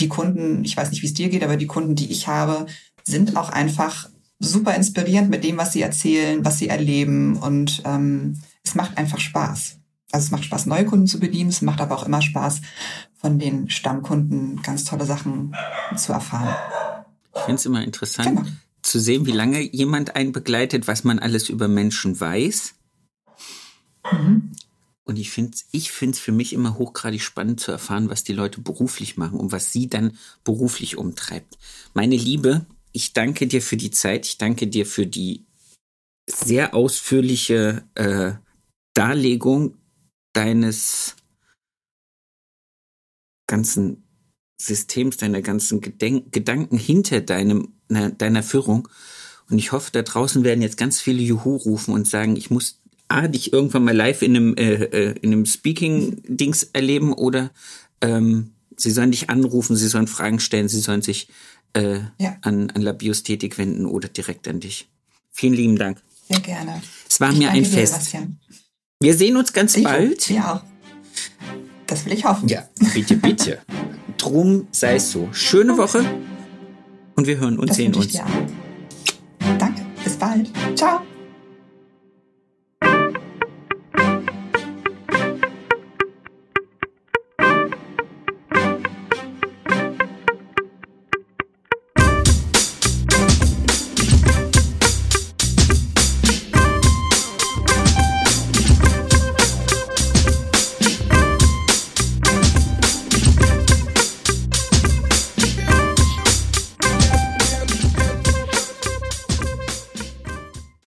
die Kunden, ich weiß nicht, wie es dir geht, aber die Kunden, die ich habe, sind auch einfach super inspirierend mit dem, was sie erzählen, was sie erleben und ähm, es macht einfach Spaß. Also es macht Spaß, neue Kunden zu bedienen, es macht aber auch immer Spaß, von den Stammkunden ganz tolle Sachen zu erfahren. Ich finde es immer interessant genau. zu sehen, wie lange jemand einen begleitet, was man alles über Menschen weiß. Mhm. Und ich finde es ich find's für mich immer hochgradig spannend zu erfahren, was die Leute beruflich machen und was sie dann beruflich umtreibt. Meine Liebe, ich danke dir für die Zeit, ich danke dir für die sehr ausführliche äh, Darlegung deines ganzen Systems, deiner ganzen Gedenk Gedanken hinter deinem, deiner Führung. Und ich hoffe, da draußen werden jetzt ganz viele Juhu rufen und sagen, ich muss A, dich irgendwann mal live in einem, äh, äh, in einem Speaking-Dings erleben oder ähm, sie sollen dich anrufen, sie sollen Fragen stellen, sie sollen sich äh, ja. an, an Labiosthetik wenden oder direkt an dich. Vielen lieben Dank. Sehr gerne. Es war ich mir ein Fest. Sebastian. Wir sehen uns ganz ich bald. Ja. Das will ich hoffen. Ja, bitte, bitte. Drum sei es so. Schöne Woche und wir hören und das sehen uns. Danke. Bis bald. Ciao.